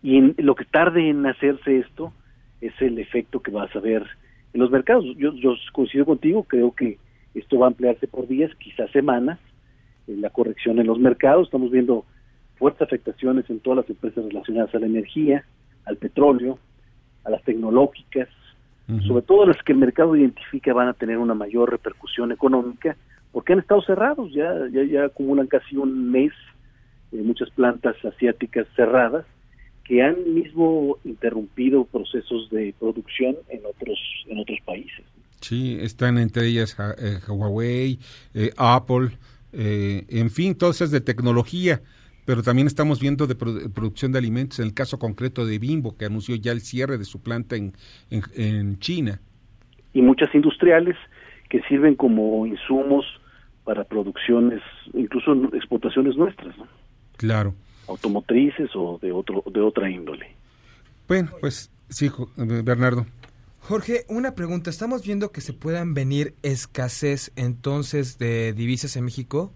Y en, lo que tarde en hacerse esto es el efecto que vas a ver en los mercados. Yo, yo coincido contigo, creo que esto va a ampliarse por días, quizás semanas, la corrección en los mercados. Estamos viendo fuertes afectaciones en todas las empresas relacionadas a la energía, al petróleo, a las tecnológicas, sobre todo las que el mercado identifica van a tener una mayor repercusión económica, porque han estado cerrados, ya, ya, ya acumulan casi un mes eh, muchas plantas asiáticas cerradas que han mismo interrumpido procesos de producción en otros en otros países. Sí, están entre ellas eh, Huawei, eh, Apple, en fin, todas esas de tecnología pero también estamos viendo de producción de alimentos, en el caso concreto de Bimbo, que anunció ya el cierre de su planta en, en, China. Y muchas industriales que sirven como insumos para producciones, incluso exportaciones nuestras. Claro. Automotrices o de, otro, de otra índole. Bueno, pues sí, Bernardo. Jorge, una pregunta. ¿Estamos viendo que se puedan venir escasez entonces de divisas en México?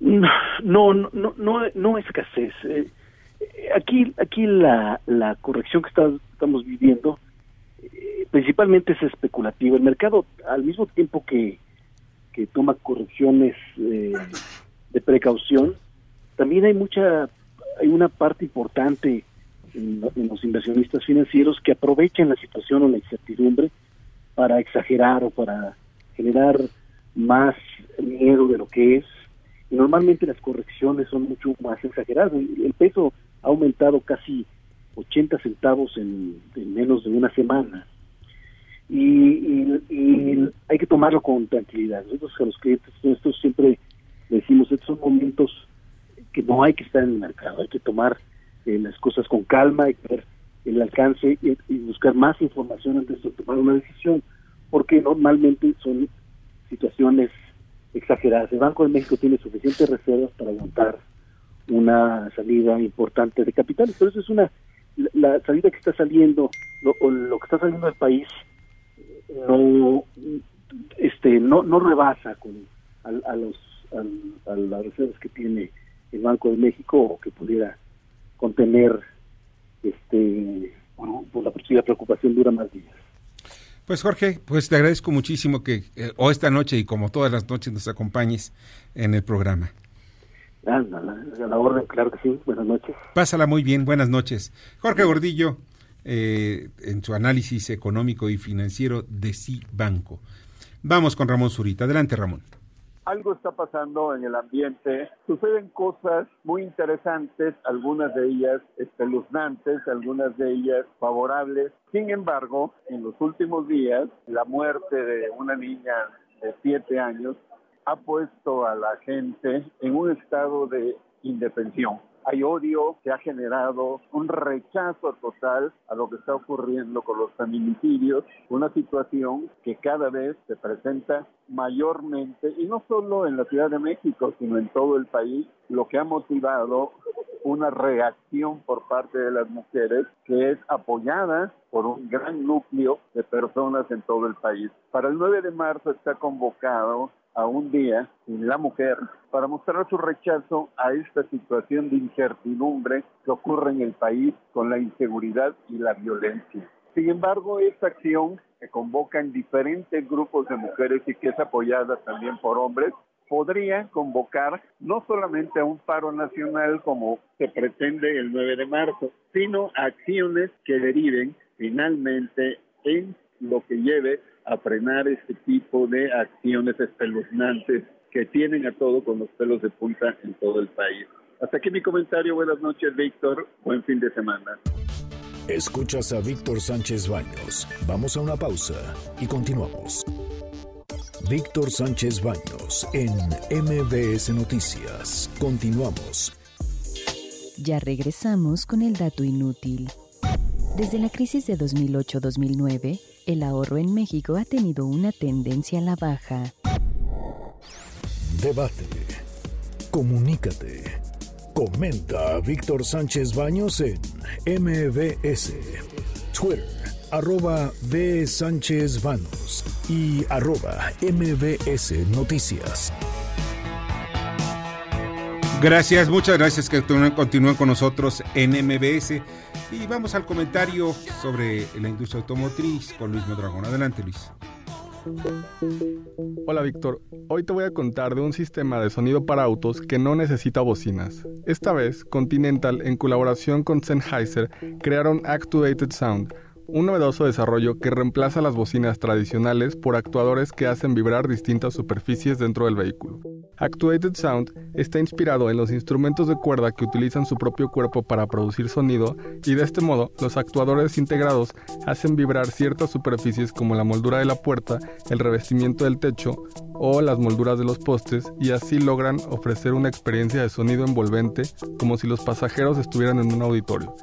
No, no, no, no, no escasez. Eh, aquí, aquí la, la corrección que estamos viviendo eh, principalmente es especulativa. El mercado, al mismo tiempo que, que toma correcciones eh, de precaución, también hay mucha, hay una parte importante en, en, los inversionistas financieros que aprovechan la situación o la incertidumbre para exagerar o para generar más miedo de lo que es normalmente las correcciones son mucho más exageradas. El peso ha aumentado casi 80 centavos en, menos de una semana. Y, hay que tomarlo con tranquilidad. Nosotros a los clientes, siempre decimos, estos son momentos que no hay que estar en el mercado, hay que tomar eh, las cosas con calma, que ver el alcance y, y, buscar más información antes de tomar una decisión, porque normalmente son situaciones exageradas. El Banco de México tiene suficientes reservas para aguantar una salida importante de capitales. Pero eso es una, la, salida que está saliendo, lo, o lo que está saliendo del país, no, este, no, no rebasa con a, los, a, las reservas que tiene el Banco de México o que pudiera contener este por la posible preocupación dura más días. Pues Jorge, pues te agradezco muchísimo que eh, o esta noche y como todas las noches nos acompañes en el programa. Ah, a la orden, claro que sí. Buenas noches. Pásala muy bien, buenas noches. Jorge Gordillo, eh, en su análisis económico y financiero de Sí Banco. Vamos con Ramón Zurita. Adelante, Ramón algo está pasando en el ambiente, suceden cosas muy interesantes, algunas de ellas espeluznantes, algunas de ellas favorables. Sin embargo, en los últimos días, la muerte de una niña de siete años ha puesto a la gente en un estado de indefensión hay odio que ha generado un rechazo total a lo que está ocurriendo con los feminicidios, una situación que cada vez se presenta mayormente, y no solo en la Ciudad de México, sino en todo el país, lo que ha motivado una reacción por parte de las mujeres que es apoyada por un gran núcleo de personas en todo el país. Para el 9 de marzo está convocado a un día sin la mujer para mostrar su rechazo a esta situación de incertidumbre que ocurre en el país con la inseguridad y la violencia. Sin embargo, esta acción que convoca en diferentes grupos de mujeres y que es apoyada también por hombres, podría convocar no solamente a un paro nacional como se pretende el 9 de marzo, sino acciones que deriven finalmente en lo que lleve a frenar este tipo de acciones espeluznantes que tienen a todo con los pelos de punta en todo el país. Hasta aquí mi comentario. Buenas noches, Víctor. Buen fin de semana. Escuchas a Víctor Sánchez Baños. Vamos a una pausa y continuamos. Víctor Sánchez Baños en MBS Noticias. Continuamos. Ya regresamos con el dato inútil. Desde la crisis de 2008-2009, el ahorro en México ha tenido una tendencia a la baja. Debate. Comunícate. Comenta a Víctor Sánchez Baños en MBS. Twitter, arroba B. Sánchez Baños y arroba MBS Noticias. Gracias, muchas gracias que continúen con nosotros en MBS. Y vamos al comentario sobre la industria automotriz con Luis Modragón. Adelante, Luis. Hola Víctor, hoy te voy a contar de un sistema de sonido para autos que no necesita bocinas. Esta vez, Continental, en colaboración con Sennheiser, crearon Actuated Sound, un novedoso desarrollo que reemplaza las bocinas tradicionales por actuadores que hacen vibrar distintas superficies dentro del vehículo. Actuated Sound está inspirado en los instrumentos de cuerda que utilizan su propio cuerpo para producir sonido y de este modo los actuadores integrados hacen vibrar ciertas superficies como la moldura de la puerta, el revestimiento del techo o las molduras de los postes y así logran ofrecer una experiencia de sonido envolvente como si los pasajeros estuvieran en un auditorio.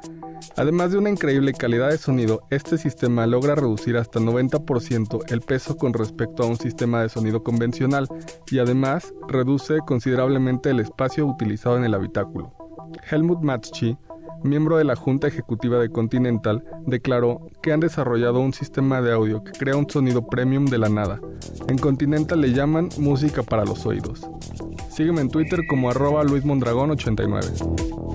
Además de una increíble calidad de sonido, este sistema logra reducir hasta 90% el peso con respecto a un sistema de sonido convencional y además reduce considerablemente el espacio utilizado en el habitáculo. Helmut Matschi, miembro de la Junta Ejecutiva de Continental, declaró que han desarrollado un sistema de audio que crea un sonido premium de la nada. En Continental le llaman música para los oídos. Sígueme en Twitter como arroba luismondragón89.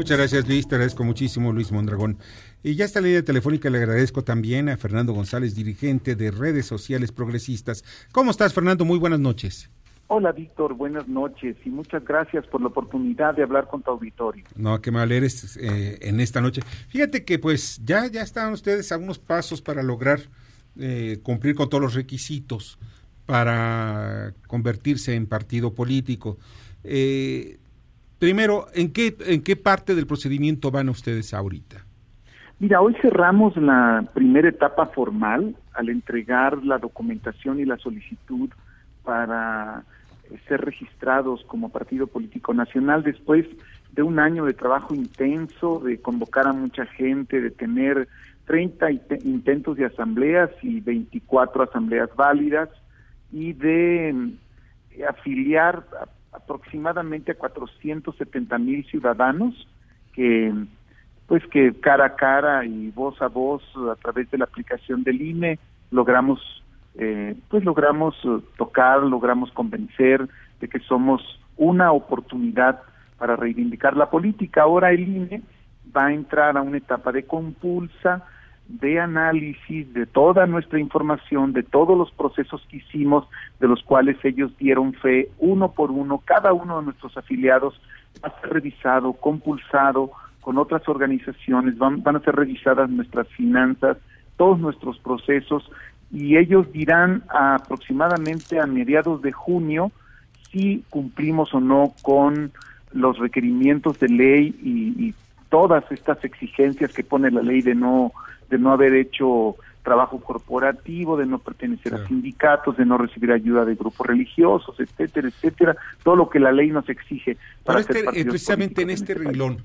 Muchas gracias Luis, te agradezco muchísimo Luis Mondragón. Y ya está la línea telefónica, le agradezco también a Fernando González, dirigente de redes sociales progresistas. ¿Cómo estás Fernando? Muy buenas noches. Hola Víctor, buenas noches y muchas gracias por la oportunidad de hablar con tu auditorio. No, que me aleres eh, en esta noche. Fíjate que pues ya, ya están ustedes a unos pasos para lograr eh, cumplir con todos los requisitos para convertirse en partido político. Eh, Primero, ¿en qué, ¿en qué parte del procedimiento van ustedes ahorita? Mira, hoy cerramos la primera etapa formal al entregar la documentación y la solicitud para eh, ser registrados como partido político nacional después de un año de trabajo intenso, de convocar a mucha gente, de tener 30 intentos de asambleas y 24 asambleas válidas y de eh, afiliar aproximadamente a 470 mil ciudadanos que pues que cara a cara y voz a voz a través de la aplicación del INE logramos eh, pues logramos tocar logramos convencer de que somos una oportunidad para reivindicar la política. Ahora el INE va a entrar a una etapa de compulsa de análisis de toda nuestra información, de todos los procesos que hicimos, de los cuales ellos dieron fe uno por uno, cada uno de nuestros afiliados va a ser revisado, compulsado con otras organizaciones, van, van a ser revisadas nuestras finanzas, todos nuestros procesos, y ellos dirán aproximadamente a mediados de junio si cumplimos o no con los requerimientos de ley y, todas estas exigencias que pone la ley de no de no haber hecho trabajo corporativo, de no pertenecer a sindicatos, de no recibir ayuda de grupos religiosos, etcétera, etcétera, todo lo que la ley nos exige para este, eh, precisamente en este, este renglón,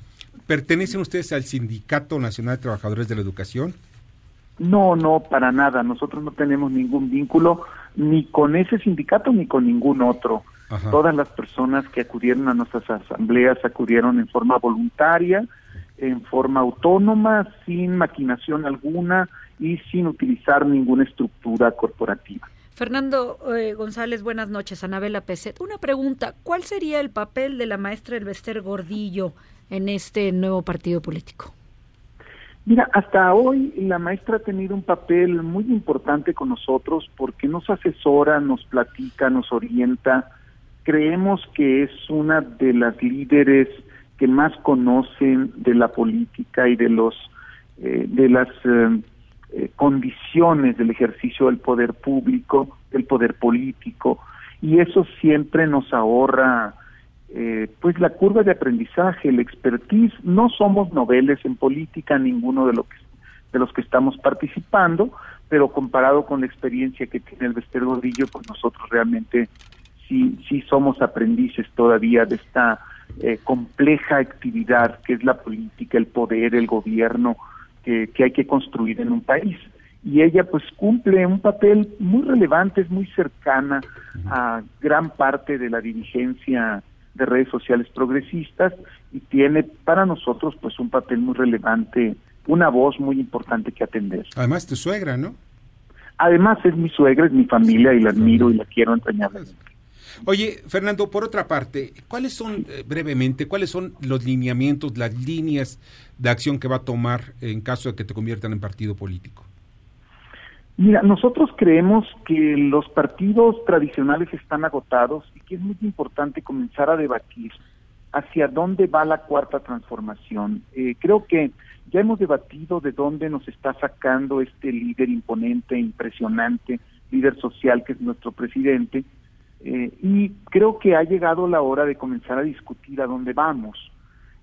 ¿pertenecen ustedes al Sindicato Nacional de Trabajadores de la Educación? No, no, para nada. Nosotros no tenemos ningún vínculo ni con ese sindicato ni con ningún otro. Todas las personas que acudieron a nuestras asambleas acudieron en forma voluntaria, en forma autónoma, sin maquinación alguna y sin utilizar ninguna estructura corporativa. Fernando eh, González, buenas noches. Anabela Peset. Una pregunta, ¿cuál sería el papel de la maestra Elvester Gordillo en este nuevo partido político? Mira, hasta hoy la maestra ha tenido un papel muy importante con nosotros porque nos asesora, nos platica, nos orienta. Creemos que es una de las líderes que más conocen de la política y de los eh, de las eh, eh, condiciones del ejercicio del poder público, del poder político, y eso siempre nos ahorra pues la curva de aprendizaje, el expertise. No somos noveles en política, ninguno de, lo que, de los que estamos participando, pero comparado con la experiencia que tiene el Vester Gordillo, pues nosotros realmente sí, sí somos aprendices todavía de esta eh, compleja actividad que es la política, el poder, el gobierno que, hay que construir en un país. Y ella pues cumple un papel muy relevante, es muy cercana a gran parte de la dirigencia de redes sociales progresistas y tiene para nosotros pues un papel muy relevante, una voz muy importante que atender. Además tu suegra, ¿no? Además es mi suegra, es mi familia y la admiro y la quiero entrañablemente. Oye, Fernando, por otra parte, ¿cuáles son, eh, brevemente, cuáles son los lineamientos, las líneas de acción que va a tomar en caso de que te conviertan en partido político? Mira, nosotros creemos que los partidos tradicionales están agotados y que es muy importante comenzar a debatir hacia dónde va la cuarta transformación. Eh, creo que ya hemos debatido de dónde nos está sacando este líder imponente, impresionante, líder social que es nuestro presidente, eh, y creo que ha llegado la hora de comenzar a discutir a dónde vamos.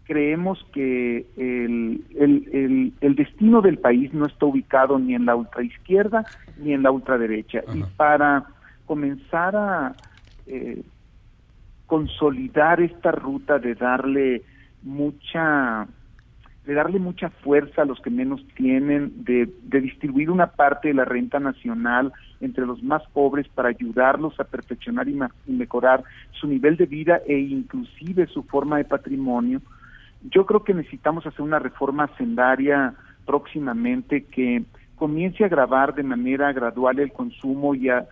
Creemos que el, el, el, destino del país no está ubicado ni en la ultraizquierda ni en la ultraderecha. Y para comenzar a eh, consolidar esta ruta de darle mucha de darle mucha fuerza a los que menos tienen, de, de, distribuir una parte de la renta nacional entre los más pobres para ayudarlos a perfeccionar y, y, mejorar su nivel de vida e inclusive su forma de patrimonio. Yo creo que necesitamos hacer una reforma sendaria próximamente que comience a grabar de manera gradual el consumo y a,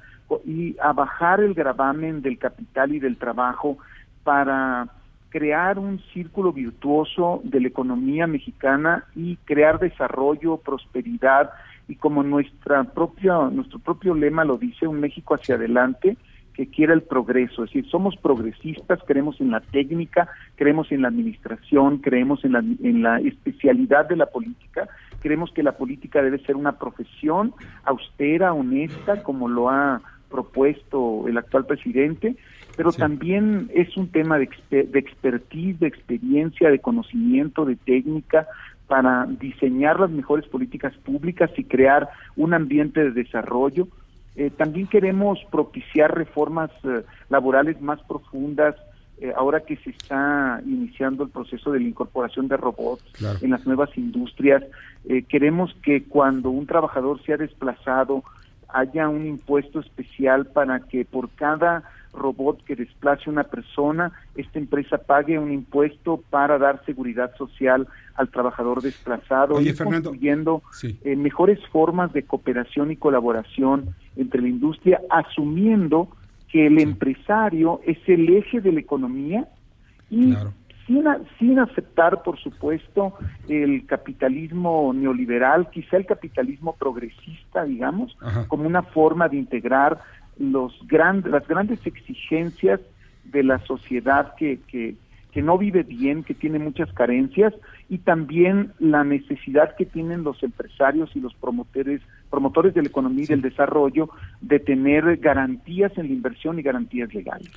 y a bajar el gravamen del capital y del trabajo para crear un círculo virtuoso de la economía mexicana y crear desarrollo, prosperidad y como nuestra propia nuestro propio lema lo dice, un México hacia adelante que quiera el progreso, es decir, somos progresistas, creemos en la técnica, creemos en la administración, creemos en la, en la especialidad de la política, creemos que la política debe ser una profesión austera, honesta, como lo ha propuesto el actual presidente, pero también es un tema de, de expertise, de experiencia, de conocimiento, de técnica para diseñar las mejores políticas públicas y crear un ambiente de desarrollo. Eh, también queremos propiciar reformas eh, laborales más profundas, eh, ahora que se está iniciando el proceso de la incorporación de robots en las nuevas industrias, queremos que cuando un trabajador sea desplazado haya un impuesto especial para que por cada robot que desplace una persona, esta empresa pague un impuesto para dar seguridad social al trabajador desplazado, Oye, y Fernando, construyendo eh, mejores formas de cooperación y colaboración entre la industria, asumiendo que el empresario es el eje de la economía y sin, sin aceptar, por supuesto, el capitalismo neoliberal, quizá el capitalismo progresista, digamos, como una forma de integrar los grandes, las grandes exigencias de la sociedad que, que, que no vive bien, que tiene muchas carencias, y también la necesidad que tienen los empresarios y los promotores, promotores de la economía y del desarrollo de tener garantías en la inversión y garantías legales.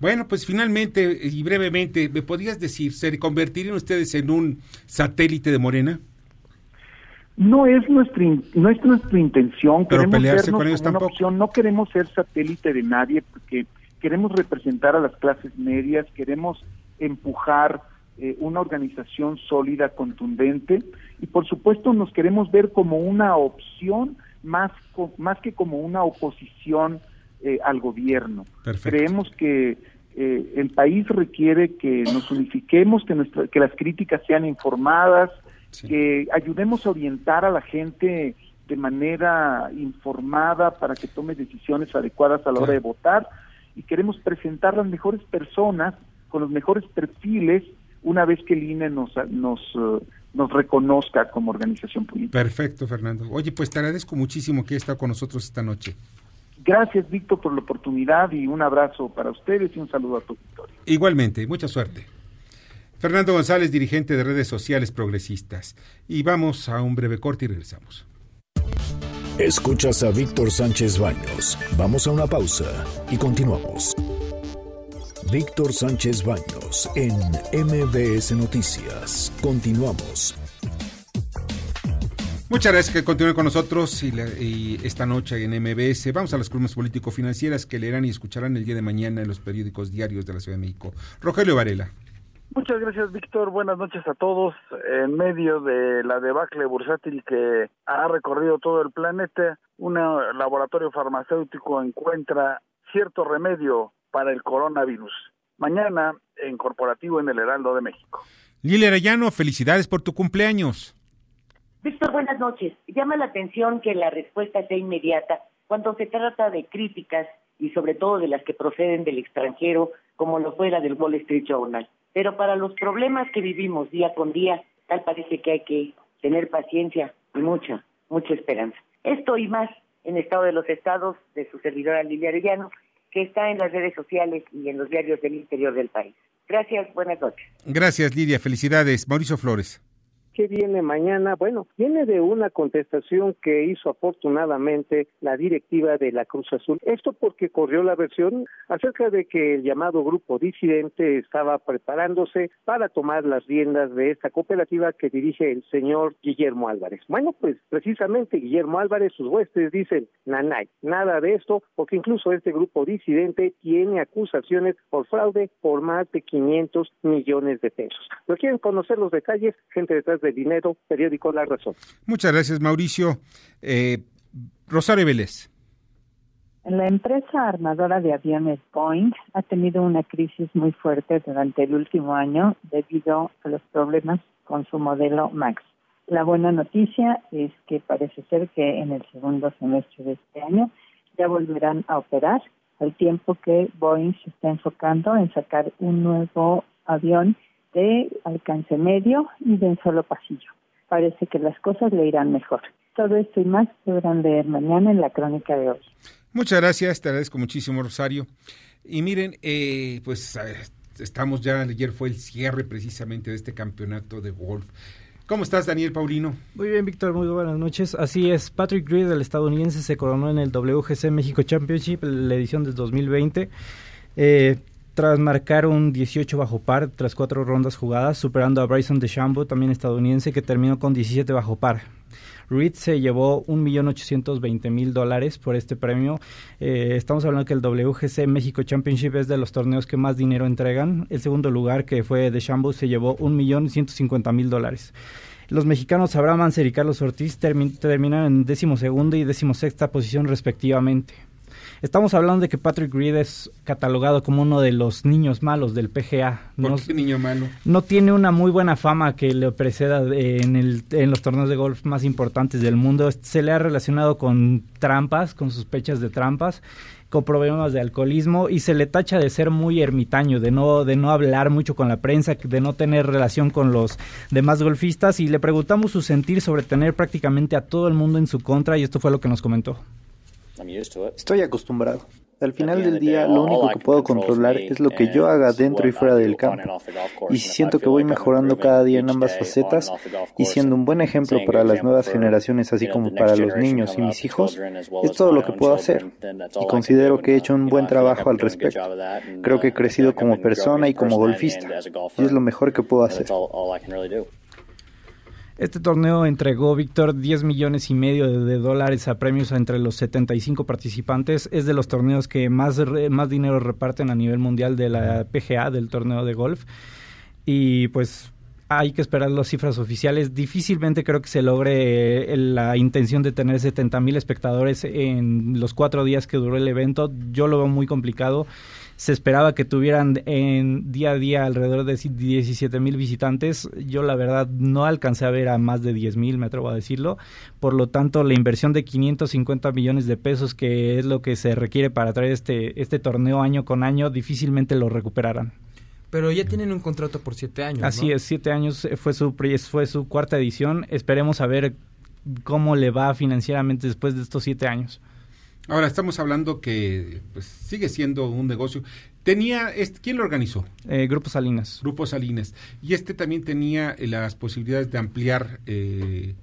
Bueno, pues finalmente y brevemente, ¿me podrías decir, ¿se convertirían ustedes en un satélite de Morena? No es nuestra no es nuestra intención, Pero queremos pelearse con ellos tampoco. opción, no queremos ser satélite de nadie porque queremos representar a las clases medias, queremos empujar eh, una organización sólida, contundente y por supuesto nos queremos ver como una opción más co- más que como una oposición eh, al gobierno. Perfecto. Creemos que eh, el país requiere que nos unifiquemos, que nuestra, que las críticas sean informadas, que ayudemos a orientar a la gente de manera informada para que tome decisiones adecuadas a la hora de votar y queremos presentar las mejores personas con los mejores perfiles una vez que el INE nos nos eh, nos reconozca como organización política. Perfecto, Fernando. Oye, pues te agradezco muchísimo que hayas estado con nosotros esta noche. Gracias, Víctor, por la oportunidad y un abrazo para ustedes y un saludo a tu auditorio. Igualmente, mucha suerte. Fernando González, dirigente de redes sociales progresistas. Y vamos a un breve corte y regresamos. Escuchas a Víctor Sánchez Baños. Vamos a una pausa y continuamos. Víctor Sánchez Baños en MBS Noticias. Continuamos. Muchas gracias que continúen con nosotros y, la- y esta noche en MBS. Vamos a las columnas político-financieras que leerán y escucharán el día de mañana en los periódicos diarios de la Ciudad de México. Rogelio Varela. Muchas gracias, Víctor. Buenas noches a todos. En medio de la debacle bursátil que ha recorrido todo el planeta, un laboratorio farmacéutico encuentra cierto remedio para el coronavirus. Mañana, en Corporativo en el Heraldo de México. Lili Arellano, felicidades por tu cumpleaños. Víctor, buenas noches. Llama la atención que la respuesta sea inmediata cuando se trata de críticas y sobre todo de las que proceden del extranjero, como lo fue la del Wall Street Journal. Pero para los problemas que vivimos día con día, tal parece que hay que tener paciencia y mucha, mucha esperanza. Esto y más en Estado de los Estados de su servidora Lilia Arellano, que está en las redes sociales y en los diarios del interior del país. Gracias, buenas noches. Gracias, Lidia. Felicidades. Mauricio Flores. ¿Qué viene mañana? Bueno, viene de una contestación que hizo afortunadamente la directiva de la Cruz Azul. Esto porque corrió la versión acerca de que el llamado grupo disidente estaba preparándose para tomar las riendas de esta cooperativa que dirige el señor Guillermo Álvarez. Bueno, pues precisamente Guillermo Álvarez, sus huestes dicen, nanay, nada de esto, porque incluso este grupo disidente tiene acusaciones por fraude por más de 500 millones de pesos. ¿Lo quieren conocer los detalles? Gente detrás de de dinero, periódico La Razón. Muchas gracias, Mauricio. Eh, Rosario Vélez. La empresa armadora de aviones Boeing ha tenido una crisis muy fuerte durante el último año debido a los problemas con su modelo MAX. La buena noticia es que parece ser que en el segundo semestre de este año ya volverán a operar, al tiempo que Boeing se está enfocando en sacar un nuevo avión de alcance medio y de un solo pasillo. Parece que las cosas le irán mejor. Todo esto y más podrán leer mañana en la crónica de hoy. Muchas gracias, te agradezco muchísimo, Rosario. Y miren, eh, pues estamos ya, ayer fue el cierre precisamente de este campeonato de golf. ¿Cómo estás, Daniel Paulino? Muy bien, Víctor, muy buenas noches. Así es, Patrick Reed, el estadounidense, se coronó en el WGC México Championship, la edición del 2020. Eh, tras marcar un 18 bajo par tras cuatro rondas jugadas, superando a Bryson DeChambeau, también estadounidense, que terminó con 17 bajo par. Reed se llevó 1.820.000 dólares por este premio. Eh, estamos hablando que el WGC México Championship es de los torneos que más dinero entregan. El segundo lugar, que fue DeChambeau, se llevó 1.150.000 dólares. Los mexicanos Abraham Anser y Carlos Ortiz terminaron en décimo segundo y décimo sexta posición respectivamente. Estamos hablando de que Patrick Reed es catalogado como uno de los niños malos del PGA. ¿Por no, qué niño malo? No tiene una muy buena fama que le preceda en, el, en los torneos de golf más importantes del mundo. Se le ha relacionado con trampas, con sospechas de trampas con problemas de alcoholismo y se le tacha de ser muy ermitaño, de no, de no hablar mucho con la prensa, de no tener relación con los demás golfistas y le preguntamos su sentir sobre tener prácticamente a todo el mundo en su contra y esto fue lo que nos comentó. Estoy acostumbrado. Al final del día, lo único que puedo controlar es lo que yo haga dentro y fuera del campo. Y si siento que voy mejorando cada día en ambas facetas y siendo un buen ejemplo para las nuevas generaciones, así como para los niños y mis hijos, es todo lo que puedo hacer. Y considero que he hecho un buen trabajo al respecto. Creo que he crecido como persona y como golfista. Y es lo mejor que puedo hacer. Este torneo entregó Víctor 10 millones y medio de, dólares a premios entre los 75 participantes. Es de los torneos que más, más dinero reparten a nivel mundial de la PGA, del torneo de golf. Y pues hay que esperar las cifras oficiales. Difícilmente creo que se logre eh, la intención de tener 70 mil espectadores en los cuatro días que duró el evento. Yo lo veo muy complicado se esperaba que tuvieran en día a día alrededor de 17 mil visitantes. Yo la verdad no alcancé a ver a más de 10 mil, me atrevo a decirlo. Por lo tanto, la inversión de 550 millones de pesos, que es lo que se requiere para traer este, este torneo año con año, difícilmente lo recuperarán. Pero ya tienen un contrato por siete años. Así es, siete años fue su, fue su cuarta edición. Esperemos a ver cómo le va financieramente después de estos siete años. Ahora estamos hablando que pues, sigue siendo un negocio. Tenía, este, ¿quién lo organizó? Eh, Grupo Salinas. Grupo Salinas. Y este también tenía eh, las posibilidades de ampliar, eh,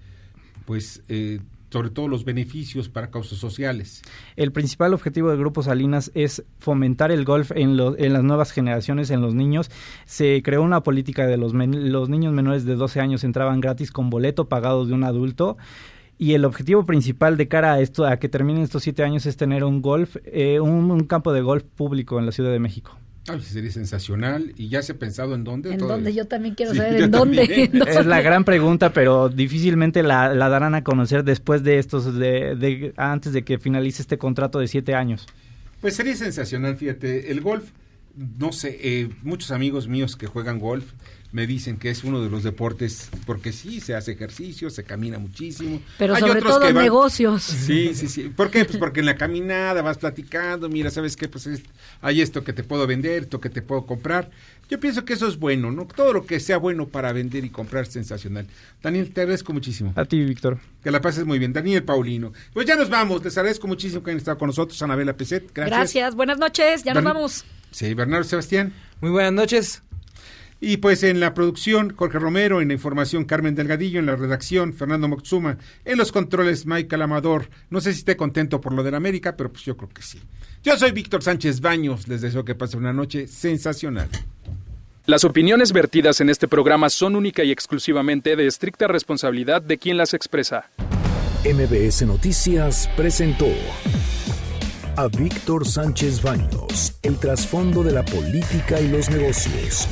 pues, eh, sobre todo los beneficios para causas sociales. El principal objetivo del Grupo Salinas es fomentar el golf en, en las nuevas generaciones, en los niños. Se creó una política de los, los niños menores de 12 años entraban gratis con boleto pagado de un adulto y el objetivo principal de cara a esto, a que terminen estos siete años, es tener un golf, eh, un, campo de golf público en la Ciudad de México. Pues sería sensacional. ¿Y ya se ha pensado en dónde? ¿En dónde? Yo también quiero saber en dónde. Es la gran pregunta, pero difícilmente la, darán a conocer después de estos, de, antes de que finalice este contrato de siete años. Pues sería sensacional, fíjate. El golf no sé, eh, muchos amigos míos que juegan golf me dicen que es uno de los deportes, porque sí, se hace ejercicio, se camina muchísimo. Pero sobre todo negocios. Sí, sí, sí. ¿Por qué? Pues porque en la caminada vas platicando, mira, ¿sabes qué? Pues hay esto que te puedo vender, esto que te puedo comprar. Yo pienso que eso es bueno, ¿no? Todo lo que sea bueno para vender y comprar es sensacional. Daniel, te agradezco muchísimo. A ti, Víctor. Que la pases muy bien. Daniel Paulino. Pues ya nos vamos. Les agradezco muchísimo que hayan estado con nosotros. Anabela Peset. Gracias. Gracias. Buenas noches. Ya nos vamos. Sí, Bernardo Sebastián. Muy buenas noches. Y pues en la producción, Jorge Romero, en la información, Carmen Delgadillo, en la redacción, Fernando Moxuma, en los controles, Michael Amador. No sé si esté contento por lo de la América, pero pues yo creo que sí. Yo soy Víctor Sánchez Baños, les deseo que pasen una noche sensacional. Las opiniones vertidas en este programa son única y exclusivamente de estricta responsabilidad de quien las expresa. MBS Noticias presentó a Víctor Sánchez Baños, el trasfondo de la política y los negocios